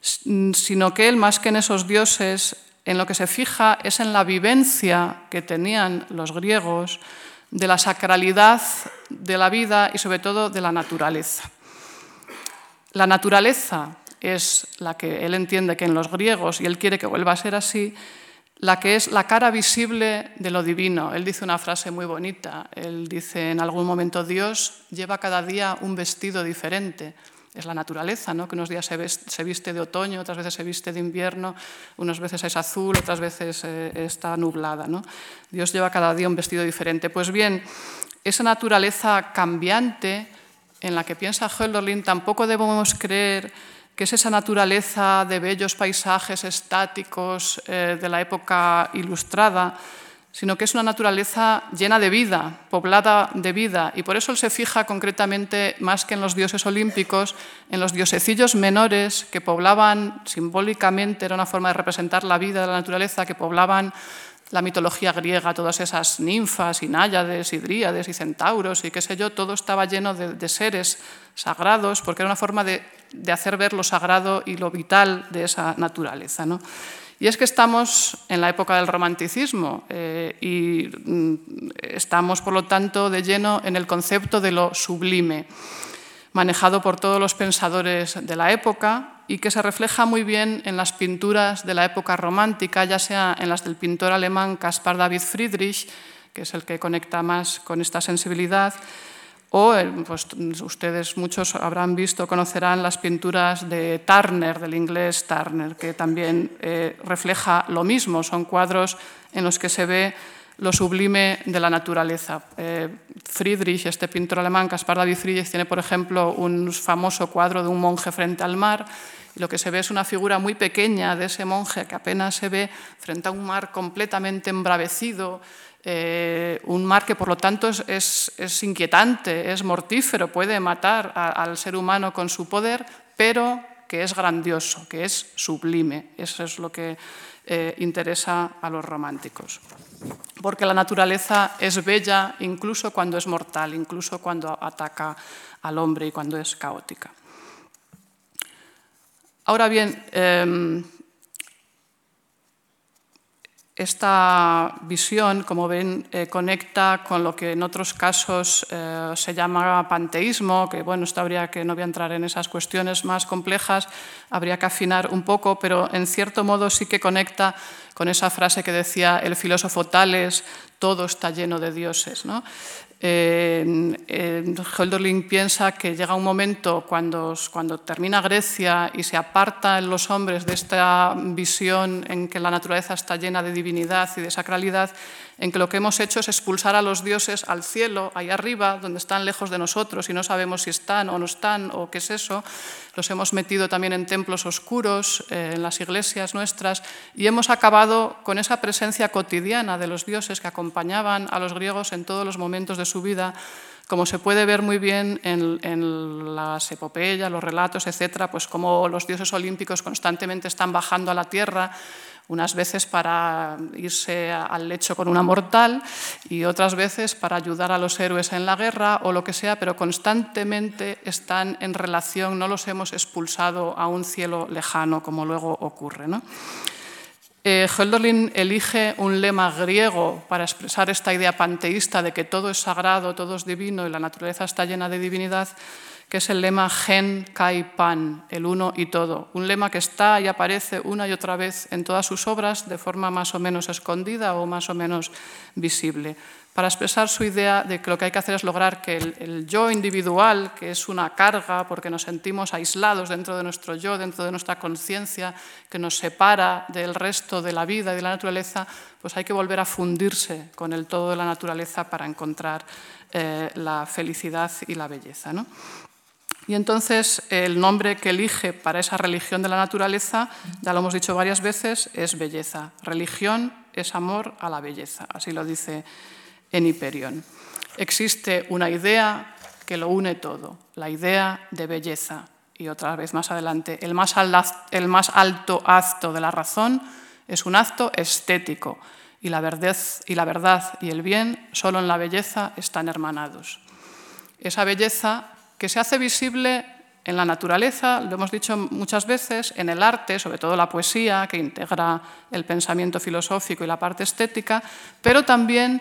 sino que él, más que en esos dioses, en lo que se fija es en la vivencia que tenían los griegos de la sacralidad de la vida y sobre todo de la naturaleza. La naturaleza es la que él entiende que en los griegos, y él quiere que vuelva a ser así, la que es la cara visible de lo divino. Él dice una frase muy bonita. Él dice en algún momento, Dios lleva cada día un vestido diferente. Es la naturaleza, ¿no? que unos días se, viste de otoño, otras veces se viste de invierno, unas veces es azul, otras veces eh, está nublada. ¿no? Dios lleva cada día un vestido diferente. Pues bien, esa naturaleza cambiante en la que piensa Hölderlin tampoco debemos creer que es esa naturaleza de bellos paisajes estáticos eh, de la época ilustrada, sino que es una naturaleza llena de vida, poblada de vida, y por eso él se fija concretamente, más que en los dioses olímpicos, en los diosecillos menores que poblaban simbólicamente, era una forma de representar la vida de la naturaleza, que poblaban la mitología griega, todas esas ninfas y náyades y dríades y centauros y qué sé yo, todo estaba lleno de, seres sagrados porque era una forma de, hacer ver lo sagrado y lo vital de esa naturaleza. ¿no? Y es que estamos en la época del romanticismo eh, y mm, estamos, por lo tanto, de lleno en el concepto de lo sublime, manejado por todos los pensadores de la época y que se refleja muy bien en las pinturas de la época romántica, ya sea en las del pintor alemán Caspar David Friedrich, que es el que conecta más con esta sensibilidad, o pues, ustedes muchos habrán visto, conocerán las pinturas de Turner, del inglés Turner, que también eh, refleja lo mismo. Son cuadros en los que se ve lo sublime de la naturaleza. Eh, Friedrich, este pintor alemán, Caspar David Friedrich, tiene, por ejemplo, un famoso cuadro de un monje frente al mar y lo que se ve es una figura muy pequeña de ese monje que apenas se ve frente a un mar completamente embravecido, eh, un mar que por lo tanto es, inquietante, es mortífero, puede matar al ser humano con su poder, pero que es grandioso, que es sublime. Eso es lo que eh, interesa a los románticos. Porque la naturaleza es bella incluso cuando es mortal, incluso cuando ataca al hombre y cuando es caótica. Ahora bien, em, esta visión, como ven, eh, conecta con lo que en otros casos eh, se llama panteísmo, que bueno, esto habría que, no voy a entrar en esas cuestiones más complejas, habría que afinar un poco, pero en cierto modo sí que conecta con esa frase que decía el filósofo Tales, todo está lleno de dioses. ¿no? Eh, Hölderlin piensa que llega un momento cuando, cuando termina Grecia y se apartan los hombres de esta visión en que la naturaleza está llena de divinidad y de sacralidad, en que lo que hemos hecho es expulsar a los dioses al cielo, ahí arriba, donde están lejos de nosotros y no sabemos si están o no están o qué es eso. Los hemos metido también en templos oscuros, eh, en las iglesias nuestras, y hemos acabado con esa presencia cotidiana de los dioses que acompañaban a los griegos en todos los momentos de su vida como se puede ver muy bien en, en, las epopeyas, los relatos, etcétera, pues como los dioses olímpicos constantemente están bajando a la tierra unas veces para irse al lecho con una mortal y otras veces para ayudar a los héroes en la guerra o lo que sea, pero constantemente están en relación, no los hemos expulsado a un cielo lejano como luego ocurre. ¿no? Eh, elige un lema griego para expresar esta idea panteísta de que todo es sagrado, todo es divino y la naturaleza está llena de divinidad que es el lema Gen Kai Pan, el uno y todo. Un lema que está y aparece una y otra vez en todas sus obras de forma más o menos escondida o más o menos visible, para expresar su idea de que lo que hay que hacer es lograr que el, yo individual, que es una carga porque nos sentimos aislados dentro de nuestro yo, dentro de nuestra conciencia, que nos separa del resto de la vida y de la naturaleza, pues hay que volver a fundirse con el todo de la naturaleza para encontrar eh, la felicidad y la belleza. ¿no? Y entonces el nombre que elige para esa religión de la naturaleza, ya lo hemos dicho varias veces, es belleza. Religión es amor a la belleza, así lo dice en Hiperión. Existe una idea que lo une todo, la idea de belleza. Y otra vez más adelante, el más, alto acto de la razón es un acto estético y la, verdad, y la verdad y el bien solo en la belleza están hermanados. Esa belleza que se hace visible en la naturaleza, lo hemos dicho muchas veces, en el arte, sobre todo la poesía, que integra el pensamiento filosófico y la parte estética, pero también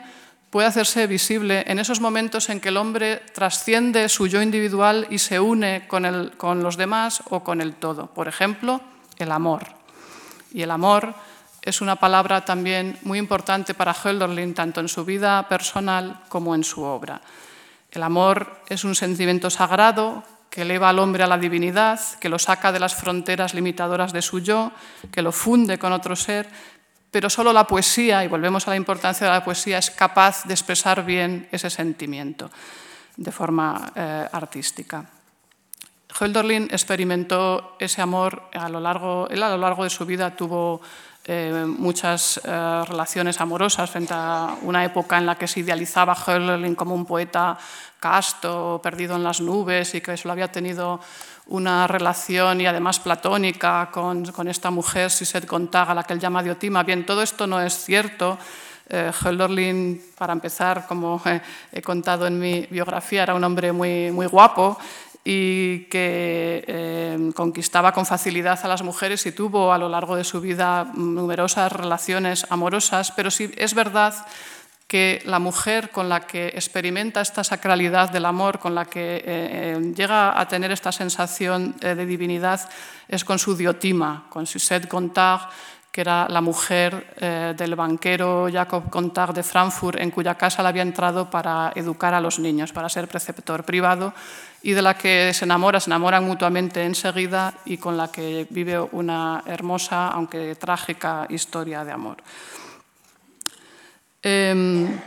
puede hacerse visible en esos momentos en que el hombre trasciende su yo individual y se une con, el, con los demás o con el todo. Por ejemplo, el amor. Y el amor es una palabra también muy importante para Hölderlin, tanto en su vida personal como en su obra. El amor es un sentimiento sagrado que eleva al hombre a la divinidad, que lo saca de las fronteras limitadoras de su yo, que lo funde con otro ser, pero solo la poesía, y volvemos a la importancia de la poesía, es capaz de expresar bien ese sentimiento de forma eh, artística. Hölderlin experimentó ese amor a lo largo, él a lo largo de su vida tuvo eh, muchas eh, relaciones amorosas frente a una época en la que se idealizaba Hölderlin como un poeta casto, perdido en las nubes y que solo había tenido una relación y además platónica con, con esta mujer, Sisette Gontag, a la que él llama Diotima. Bien, todo esto no es cierto. Eh, Hölderlin, para empezar, como he contado en mi biografía, era un hombre muy, muy guapo y que eh, conquistaba con facilidad a las mujeres y tuvo a lo largo de su vida numerosas relaciones amorosas, pero sí es verdad que la mujer con la que experimenta esta sacralidad del amor, con la que eh, eh, llega a tener esta sensación de divinidad, es con su diotima, con Suzette Gontard, que era la mujer del banquero Jacob Gontard de Frankfurt, en cuya casa le había entrado para educar a los niños, para ser preceptor privado y de la que se enamora, se enamoran mutuamente enseguida y con la que vive una hermosa, aunque trágica, historia de amor. Em,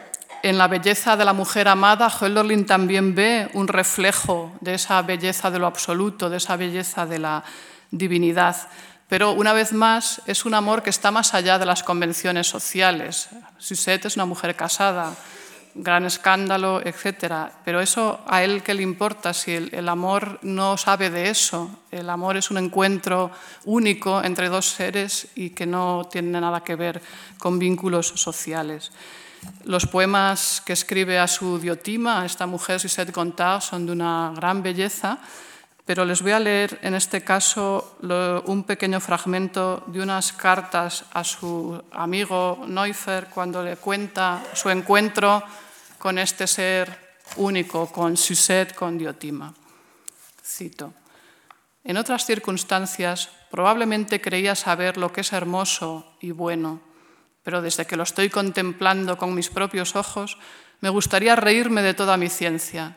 en la belleza de la mujer amada, Hölderlin también ve un reflejo de esa belleza de lo absoluto, de esa belleza de la divinidad. Pero una vez más, es un amor que está más allá de las convenciones sociales. Suzette es una mujer casada, gran escándalo, etc. Pero eso a él qué le importa si el, amor no sabe de eso. El amor es un encuentro único entre dos seres y que no tiene nada que ver con vínculos sociales. Los poemas que escribe a su diotima, a esta mujer Suzette Gontard, son de una gran belleza, pero les voy a leer en este caso un pequeño fragmento de unas cartas a su amigo Neufer cuando le cuenta su encuentro con este ser único, con Suzette, con Diotima. Cito. En otras circunstancias, probablemente creía saber lo que es hermoso y bueno, pero desde que lo estoy contemplando con mis propios ojos, me gustaría reírme de toda mi ciencia.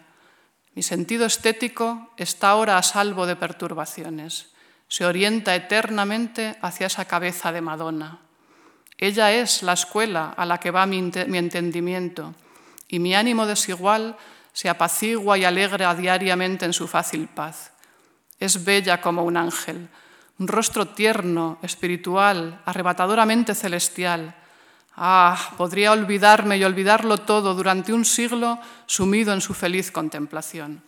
Mi sentido estético está ahora a salvo de perturbaciones. Se orienta eternamente hacia esa cabeza de Madonna. Ella es la escuela a la que va mi, mi entendimiento y mi ánimo desigual se apacigua y alegra diariamente en su fácil paz. Es bella como un ángel, un rostro tierno, espiritual, arrebatadoramente celestial. Ah, podría olvidarme y olvidarlo todo durante un siglo sumido en su feliz contemplación.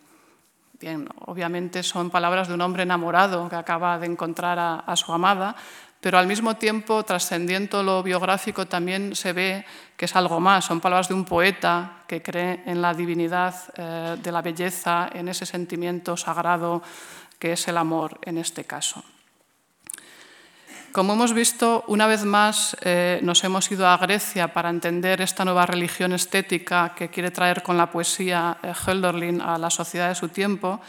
Bien, obviamente son palabras de un hombre enamorado que acaba de encontrar a, su amada, pero al mismo tiempo, trascendiendo lo biográfico, también se ve que es algo más. Son palabras de un poeta que cree en la divinidad eh, de la belleza, en ese sentimiento sagrado que es el amor en este caso. Como hemos visto, una vez más eh, nos hemos ido a Grecia para entender esta nueva religión estética que quiere traer con la poesía eh, Hölderlin a la sociedad de su tiempo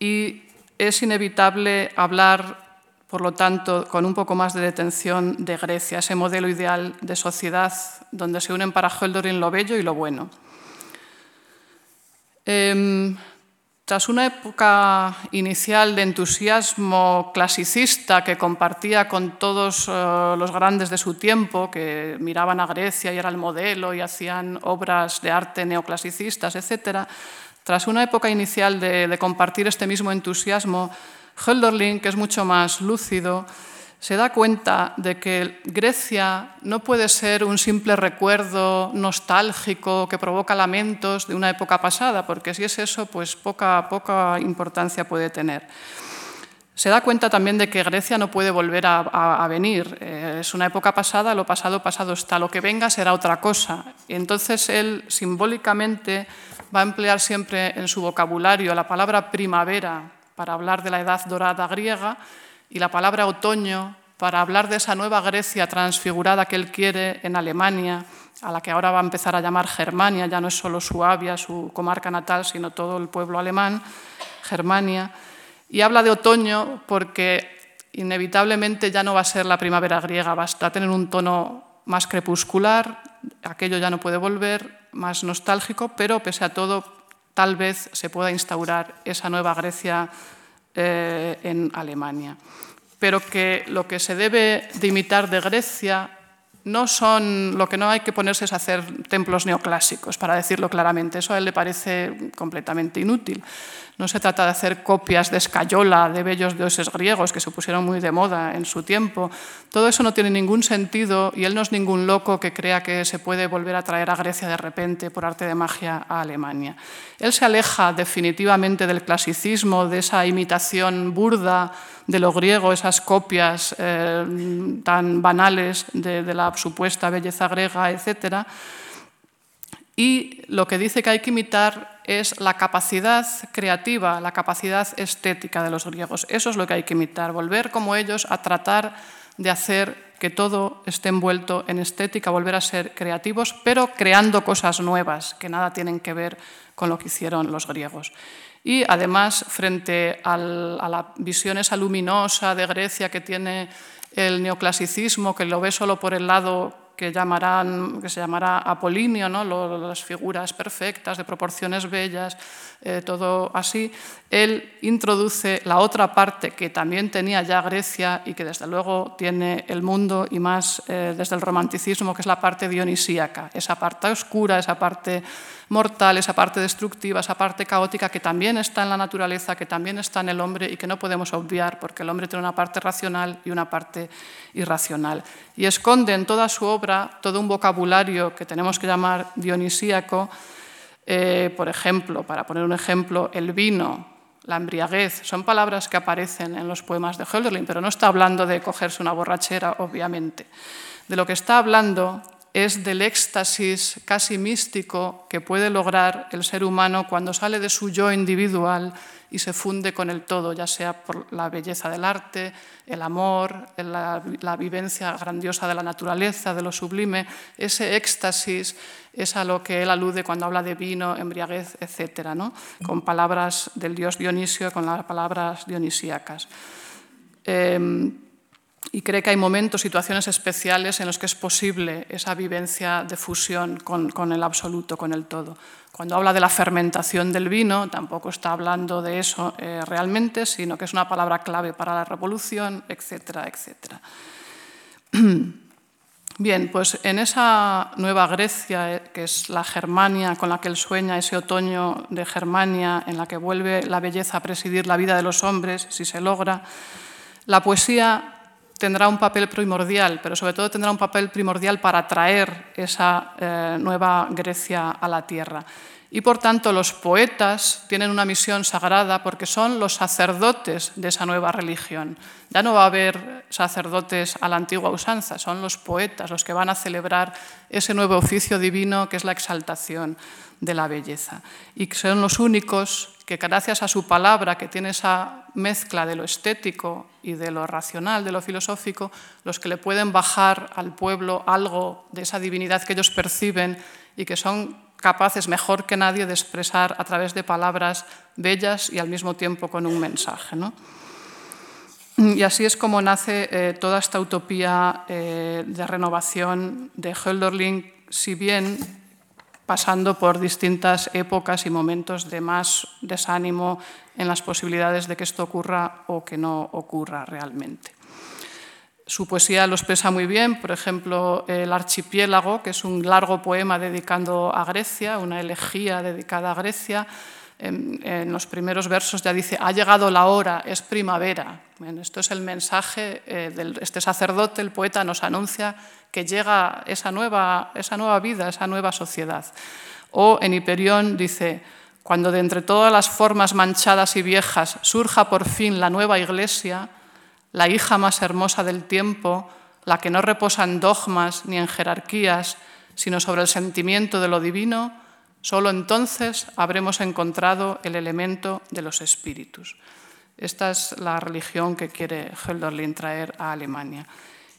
y es inevitable hablar por lo tanto, con un poco más de detención de Grecia, ese modelo ideal de sociedad donde se unen para Hölderlin lo bello y lo bueno. Em, tras una época inicial de entusiasmo clasicista que compartía con todos eh, los grandes de su tiempo, que miraban a Grecia y era el modelo y hacían obras de arte neoclasicistas, etc., tras una época inicial de compartir este mismo entusiasmo, Hölderlin, que es mucho más lúcido, se da cuenta de que Grecia no puede ser un simple recuerdo nostálgico que provoca lamentos de una época pasada, porque si es eso, pues poca, poca importancia puede tener. Se da cuenta también de que Grecia no puede volver a, venir. Eh, es una época pasada, lo pasado, pasado está. Lo que venga será otra cosa. Entonces él simbólicamente va a emplear siempre en su vocabulario la palabra primavera para hablar de la edad dorada griega y la palabra otoño para hablar de esa nueva Grecia transfigurada que él quiere en Alemania a la que ahora va a empezar a llamar Germania, ya no es solo Suabia, su comarca natal, sino todo el pueblo alemán, Germania. Y habla de otoño porque inevitablemente ya no va a ser la primavera griega, va a tener un tono más crepuscular, aquello ya no puede volver, más nostálgico, pero pese a todo, tal vez se pueda instaurar esa nueva Grecia eh, en Alemania. Pero que lo que se debe de imitar de Grecia no son, lo que no hay que ponerse es hacer templos neoclásicos, para decirlo claramente. Eso a él le parece completamente inútil. No se trata de hacer copias de escayola de bellos dioses griegos que se pusieron muy de moda en su tiempo. Todo eso no tiene ningún sentido y él no es ningún loco que crea que se puede volver a traer a Grecia de repente por arte de magia a Alemania. Él se aleja definitivamente del clasicismo, de esa imitación burda de lo griego, esas copias eh, tan banales de, de la supuesta belleza griega, etcétera y lo que dice que hay que imitar es la capacidad creativa, la capacidad estética de los griegos. Eso es lo que hay que imitar, volver como ellos a tratar de hacer que todo esté envuelto en estética, volver a ser creativos, pero creando cosas nuevas que nada tienen que ver con lo que hicieron los griegos. Y además, frente a la visión esa luminosa de Grecia que tiene el neoclasicismo, que lo ve solo por el lado que, llamarán, que se llamará apolinio, ¿no? las figuras perfectas, de proporciones bellas, eh, todo así, él introduce la otra parte que también tenía ya Grecia y que desde luego tiene el mundo y más eh, desde el romanticismo, que es la parte dionisíaca, esa parte oscura, esa parte mortal, esa parte destructiva, esa parte caótica que también está en la naturaleza, que también está en el hombre y que no podemos obviar porque el hombre tiene una parte racional y una parte irracional. Y esconde en toda su obra todo un vocabulario que tenemos que llamar dionisíaco, eh, por ejemplo, para poner un ejemplo, el vino, la embriaguez, son palabras que aparecen en los poemas de Hölderlin, pero no está hablando de cogerse una borrachera, obviamente. De lo que está hablando es del éxtasis casi místico que puede lograr el ser humano cuando sale de su yo individual y se funde con el todo, ya sea por la belleza del arte, el amor, la, vivencia grandiosa de la naturaleza, de lo sublime. Ese éxtasis es a lo que él alude cuando habla de vino, embriaguez, etc., ¿no? con palabras del dios Dionisio, con las palabras dionisíacas. Em, y cree que hay momentos, situaciones especiales en los que es posible esa vivencia de fusión con, el absoluto, con el todo. Cuando habla de la fermentación del vino, tampoco está hablando de eso eh, realmente, sino que es una palabra clave para la revolución, etcétera, etcétera. Bien, pues en esa nueva Grecia, eh, que es la Germania con la que él sueña, ese otoño de Germania en la que vuelve la belleza a presidir la vida de los hombres, si se logra, la poesía tendrá un papel primordial, pero sobre todo tendrá un papel primordial para traer esa eh, nueva Grecia a la tierra. Y por tanto los poetas tienen una misión sagrada porque son los sacerdotes de esa nueva religión. Ya no va a haber sacerdotes a la antigua usanza, son los poetas los que van a celebrar ese nuevo oficio divino que es la exaltación de la belleza. Y son los únicos que gracias a su palabra, que tiene esa mezcla de lo estético y de lo racional, de lo filosófico, los que le pueden bajar al pueblo algo de esa divinidad que ellos perciben y que son capaces mejor que nadie de expresar a través de palabras bellas y al mismo tiempo con un mensaje. Y así es como nace eh, toda esta utopía eh, de renovación de Hölderlin, si bien pasando por distintas épocas y momentos de más desánimo en las posibilidades de que esto ocurra o que no ocurra realmente. Su poesía lo expresa muy bien, por ejemplo, El archipiélago, que es un largo poema dedicando a Grecia, una elegía dedicada a Grecia, en, los primeros versos ya dice, ha llegado la hora, es primavera. esto es el mensaje eh, de este sacerdote, el poeta nos anuncia que llega esa nueva, esa nueva vida, esa nueva sociedad. O en Hiperión dice, cuando de entre todas las formas manchadas y viejas surja por fin la nueva iglesia, la hija más hermosa del tiempo, la que no reposa en dogmas ni en jerarquías, sino sobre el sentimiento de lo divino, Solo entonces habremos encontrado el elemento de los espíritus. Esta es la religión que quiere Hölderlin traer a Alemania.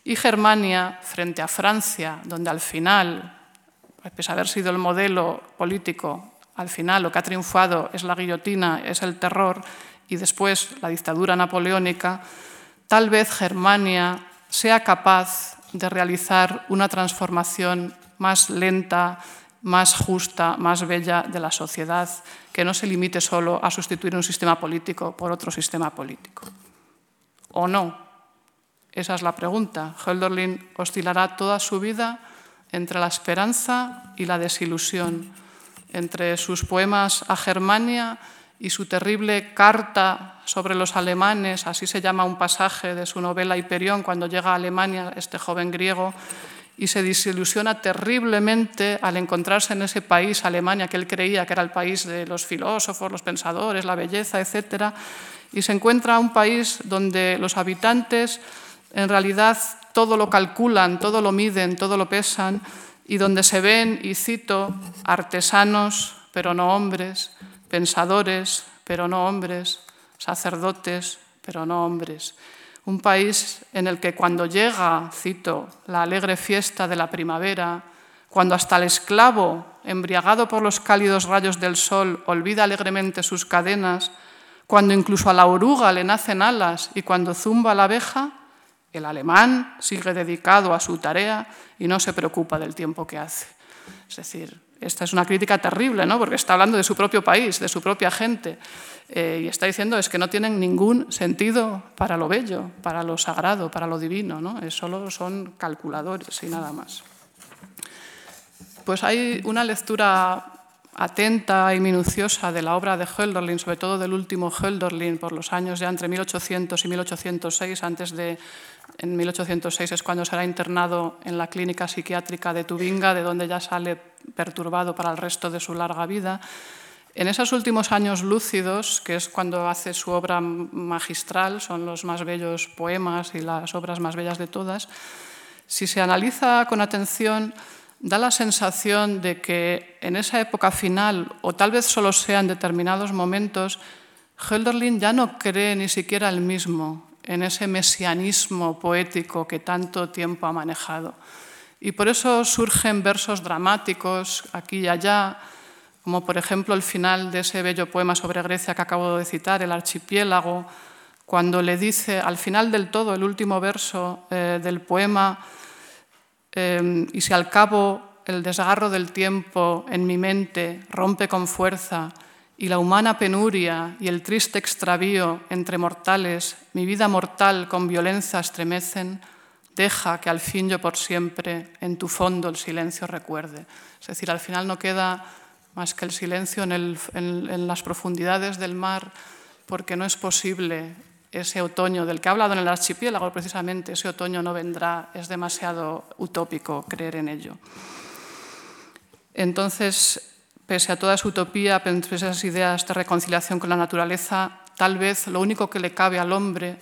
Y Germania, frente a Francia, donde al final pese a haber sido el modelo político, al final lo que ha triunfado es la guillotina, es el terror, y después la dictadura napoleónica, tal vez Germania sea capaz de realizar una transformación más lenta, más justa, más bella de la sociedad, que no se limite solo a sustituir un sistema político por otro sistema político. ¿O no? Esa es la pregunta. Hölderlin oscilará toda su vida entre la esperanza y la desilusión, entre sus poemas a Germania y su terrible carta sobre los alemanes, así se llama un pasaje de su novela Hiperión, cuando llega a Alemania este joven griego y se desilusiona terriblemente al encontrarse en ese país, Alemania, que él creía que era el país de los filósofos, los pensadores, la belleza, etc. Y se encuentra un país donde los habitantes en realidad todo lo calculan, todo lo miden, todo lo pesan, y donde se ven, y cito, artesanos, pero no hombres, pensadores, pero no hombres, sacerdotes, pero no hombres. Un país en el que cuando llega, cito, la alegre fiesta de la primavera, cuando hasta el esclavo, embriagado por los cálidos rayos del sol, olvida alegremente sus cadenas, cuando incluso a la oruga le nacen alas y cuando zumba la abeja, el alemán sigue dedicado a su tarea y no se preocupa del tiempo que hace. Es decir, esta es una crítica terrible, ¿no? porque está hablando de su propio país, de su propia gente, eh, y está diciendo es que no tienen ningún sentido para lo bello, para lo sagrado, para lo divino, ¿no? es solo son calculadores y nada más. Pues hay una lectura atenta y minuciosa de la obra de Hölderlin, sobre todo del último Hölderlin, por los años ya entre 1800 y 1806, antes de, en 1806 es cuando será internado en la clínica psiquiátrica de Tubinga, de donde ya sale perturbado para el resto de su larga vida. En esos últimos años lúcidos, que es cuando hace su obra magistral, son los más bellos poemas y las obras más bellas de todas, si se analiza con atención, da la sensación de que en esa época final, o tal vez solo sea en determinados momentos, Hölderlin ya no cree ni siquiera el mismo en ese mesianismo poético que tanto tiempo ha manejado. Y por eso surgen versos dramáticos aquí y allá, como por ejemplo el final de ese bello poema sobre Grecia que acabo de citar, El archipiélago, cuando le dice al final del todo, el último verso eh, del poema, Em, y si al cabo el desgarro del tiempo en mi mente rompe con fuerza y la humana penuria y el triste extravío entre mortales, mi vida mortal con violencia estremecen, deja que al fin yo por siempre en tu fondo el silencio recuerde. Es decir, al final no queda más que el silencio en las profundidades del mar, porque no es posible ese otoño del que ha hablado en el archipiélago, precisamente, ese otoño no vendrá, es demasiado utópico creer en ello. Entonces, pese a toda su utopía, pese a esas ideas de reconciliación con la naturaleza, tal vez lo único que le cabe al hombre,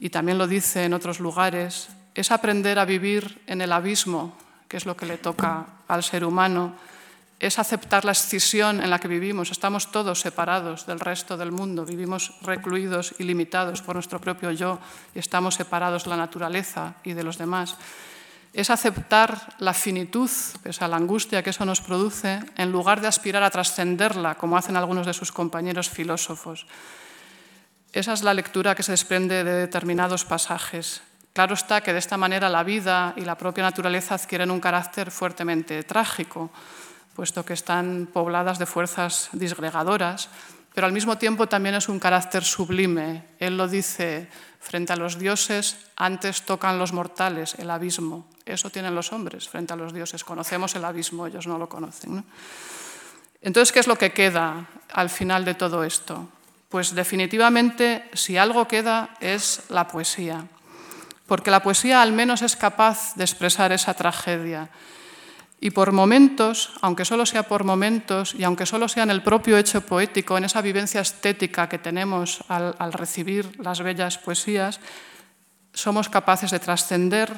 y también lo dice en otros lugares, es aprender a vivir en el abismo, que es lo que le toca al ser humano, es aceptar la escisión en la que vivimos. Estamos todos separados del resto del mundo, vivimos recluidos y limitados por nuestro propio yo y estamos separados de la naturaleza y de los demás. Es aceptar la finitud, esa la angustia que eso nos produce, en lugar de aspirar a trascenderla, como hacen algunos de sus compañeros filósofos. Esa es la lectura que se desprende de determinados pasajes. Claro está que de esta manera la vida y la propia naturaleza adquieren un carácter fuertemente trágico puesto que están pobladas de fuerzas disgregadoras, pero al mismo tiempo también es un carácter sublime. Él lo dice, frente a los dioses, antes tocan los mortales el abismo. Eso tienen los hombres frente a los dioses. Conocemos el abismo, ellos no lo conocen. Entonces, ¿qué es lo que queda al final de todo esto? Pues definitivamente, si algo queda, es la poesía. Porque la poesía al menos es capaz de expresar esa tragedia y por momentos, aunque solo sea por momentos y aunque solo sea en el propio hecho poético, en esa vivencia estética que tenemos al, recibir las bellas poesías, somos capaces de trascender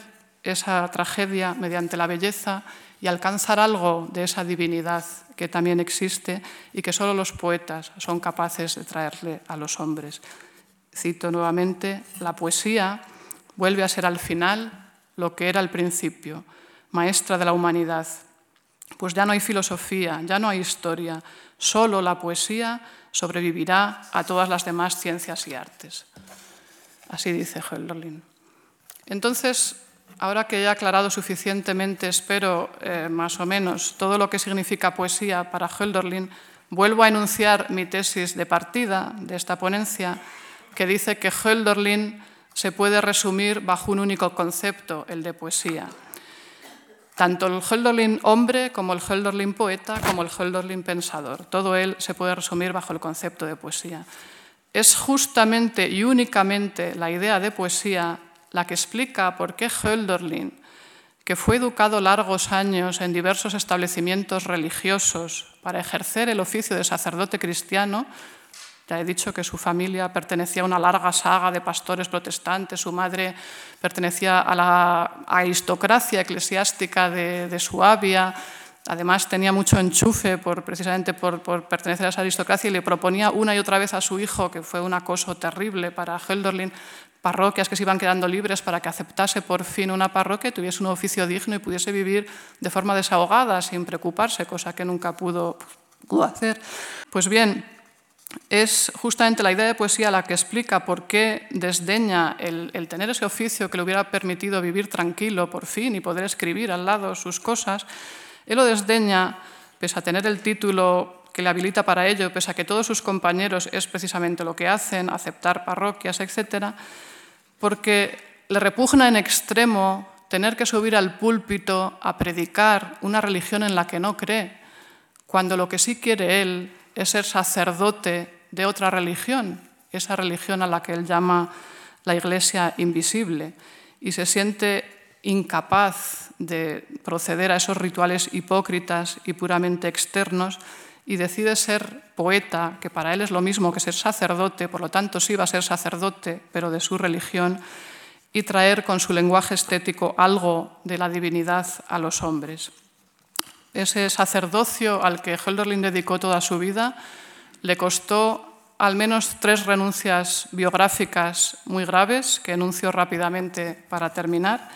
esa tragedia mediante la belleza y alcanzar algo de esa divinidad que también existe y que solo los poetas son capaces de traerle a los hombres. Cito nuevamente, la poesía vuelve a ser al final lo que era al principio, maestra de la humanidad. pues ya no hay filosofía, ya no hay historia, solo la poesía sobrevivirá a todas las demás ciencias y artes. Así dice Hölderlin. Entonces, ahora que he aclarado suficientemente, espero eh, más o menos, todo lo que significa poesía para Hölderlin, vuelvo a enunciar mi tesis de partida de esta ponencia, que dice que Hölderlin se puede resumir bajo un único concepto, el de poesía. Tanto el Hölderlin hombre como el Hölderlin poeta, como el Hölderlin pensador. Todo él se puede resumir bajo el concepto de poesía. Es justamente y únicamente la idea de poesía la que explica por qué Hölderlin, que fue educado largos años en diversos establecimientos religiosos para ejercer el oficio de sacerdote cristiano, ya he dicho que su familia pertenecía a una larga saga de pastores protestantes, su madre pertenecía a la aristocracia eclesiástica de, su avia, además tenía mucho enchufe por, precisamente por, pertenecer a esa aristocracia y le proponía una y otra vez a su hijo, que fue un acoso terrible para Hölderlin, parroquias que se iban quedando libres para que aceptase por fin una parroquia tuviese un oficio digno y pudiese vivir de forma desahogada, sin preocuparse, cosa que nunca pudo hacer. Pues bien, es justamente la idea de poesía la que explica por qué desdeña el, tener ese oficio que le hubiera permitido vivir tranquilo por fin y poder escribir al lado sus cosas. Él lo desdeña, pese a tener el título que le habilita para ello, pese a que todos sus compañeros es precisamente lo que hacen, aceptar parroquias, etc., porque le repugna en extremo tener que subir al púlpito a predicar una religión en la que no cree, cuando lo que sí quiere él es ser sacerdote de otra religión, esa religión a la que él llama la iglesia invisible, y se siente incapaz de proceder a esos rituales hipócritas y puramente externos, y decide ser poeta, que para él es lo mismo que ser sacerdote, por lo tanto sí va a ser sacerdote, pero de su religión, y traer con su lenguaje estético algo de la divinidad a los hombres ese sacerdocio al que Hölderlin dedicó toda su vida, le costó al menos tres renuncias biográficas muy graves, que enuncio rápidamente para terminar.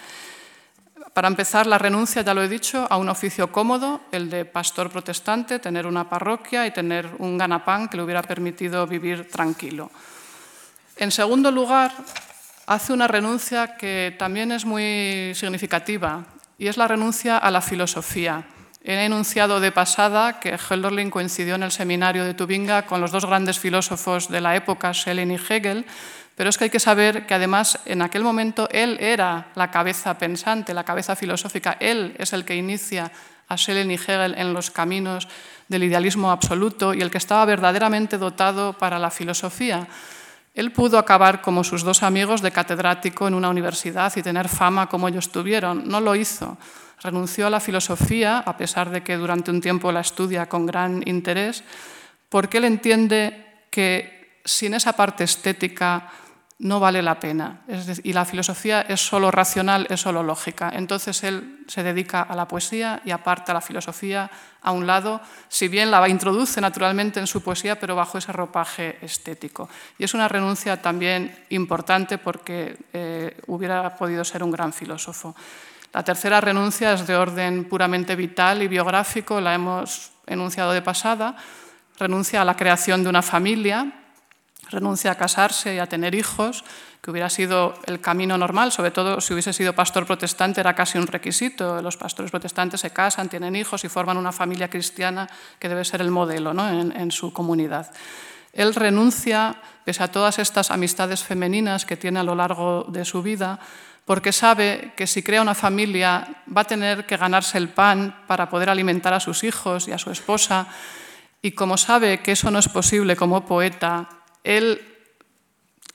Para empezar, la renuncia, ya lo he dicho, a un oficio cómodo, el de pastor protestante, tener una parroquia y tener un ganapán que le hubiera permitido vivir tranquilo. En segundo lugar, hace una renuncia que también es muy significativa, y es la renuncia a la filosofía. He enunciado de pasada que Hölderlin coincidió en el seminario de Tubinga con los dos grandes filósofos de la época, Schelling y Hegel, pero es que hay que saber que además en aquel momento él era la cabeza pensante, la cabeza filosófica, él es el que inicia a Schelling y Hegel en los caminos del idealismo absoluto y el que estaba verdaderamente dotado para la filosofía. Él pudo acabar como sus dos amigos de catedrático en una universidad y tener fama como ellos tuvieron. No lo hizo renunció a la filosofía, a pesar de que durante un tiempo la estudia con gran interés, porque él entiende que sin esa parte estética no vale la pena. y la filosofía es solo racional, es solo lógica. Entonces él se dedica a la poesía y aparta la filosofía a un lado, si bien la introduce naturalmente en su poesía, pero bajo ese ropaje estético. Y es una renuncia también importante porque eh, hubiera podido ser un gran filósofo. La tercera renuncia es de orden puramente vital y biográfico, la hemos enunciado de pasada. Renuncia a la creación de una familia, renuncia a casarse y a tener hijos, que hubiera sido el camino normal, sobre todo si hubiese sido pastor protestante, era casi un requisito. Los pastores protestantes se casan, tienen hijos y forman una familia cristiana que debe ser el modelo en, en su comunidad. Él renuncia, pese a todas estas amistades femeninas que tiene a lo largo de su vida, porque sabe que si crea una familia va a tener que ganarse el pan para poder alimentar a sus hijos y a su esposa. Y como sabe que eso no es posible como poeta, él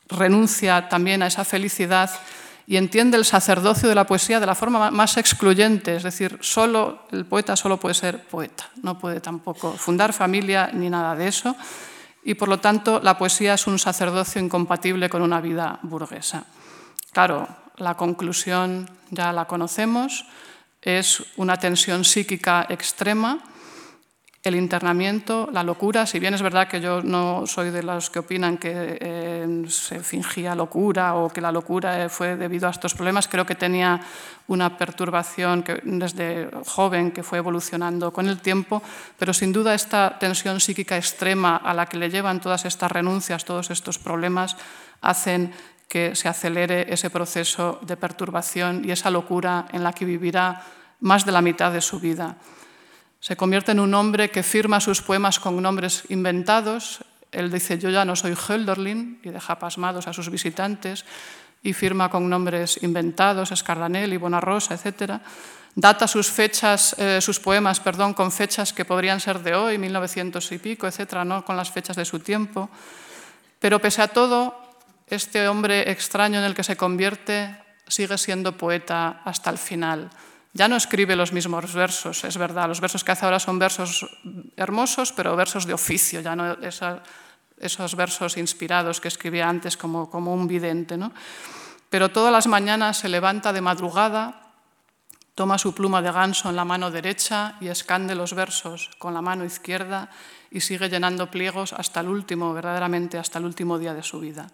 renuncia también a esa felicidad y entiende el sacerdocio de la poesía de la forma más excluyente, es decir, solo el poeta solo puede ser poeta, no puede tampoco fundar familia ni nada de eso, y por lo tanto la poesía es un sacerdocio incompatible con una vida burguesa. Claro, la conclusión ya la conocemos, es una tensión psíquica extrema el internamiento, la locura, si bien es verdad que yo no soy de los que opinan que eh, se fingía locura o que la locura fue debido a estos problemas, creo que tenía una perturbación desde joven que fue evolucionando con el tiempo, pero sin duda esta tensión psíquica extrema a la que le llevan todas estas renuncias, todos estos problemas, hacen que se acelere ese proceso de perturbación y esa locura en la que vivirá más de la mitad de su vida. Se convierte en un hombre que firma sus poemas con nombres inventados. Él dice, yo ya no soy Hölderlin, y deja pasmados a sus visitantes, y firma con nombres inventados, Escardanelli, Bonarrosa, etc. Data sus fechas, eh, sus poemas, perdón, con fechas que podrían ser de hoy, 1900 y pico, etc., no con las fechas de su tiempo. Pero pese a todo, este hombre extraño en el que se convierte sigue siendo poeta hasta el final. Ya no escribe los mismos versos, es verdad, los versos que hace ahora son versos hermosos, pero versos de oficio, ya no esos versos inspirados que escribía antes como, como un vidente. ¿no? Pero todas las mañanas se levanta de madrugada, toma su pluma de ganso en la mano derecha y escande los versos con la mano izquierda y sigue llenando pliegos hasta el último, verdaderamente hasta el último día de su vida.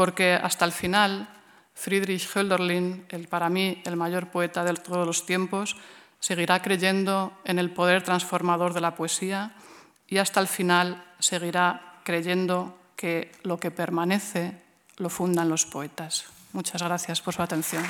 Porque hasta el final Friedrich Hölderlin, el, para mí el mayor poeta de todos los tiempos, seguirá creyendo en el poder transformador de la poesía y hasta el final seguirá creyendo que lo que permanece lo fundan los poetas. Muchas gracias por su atención.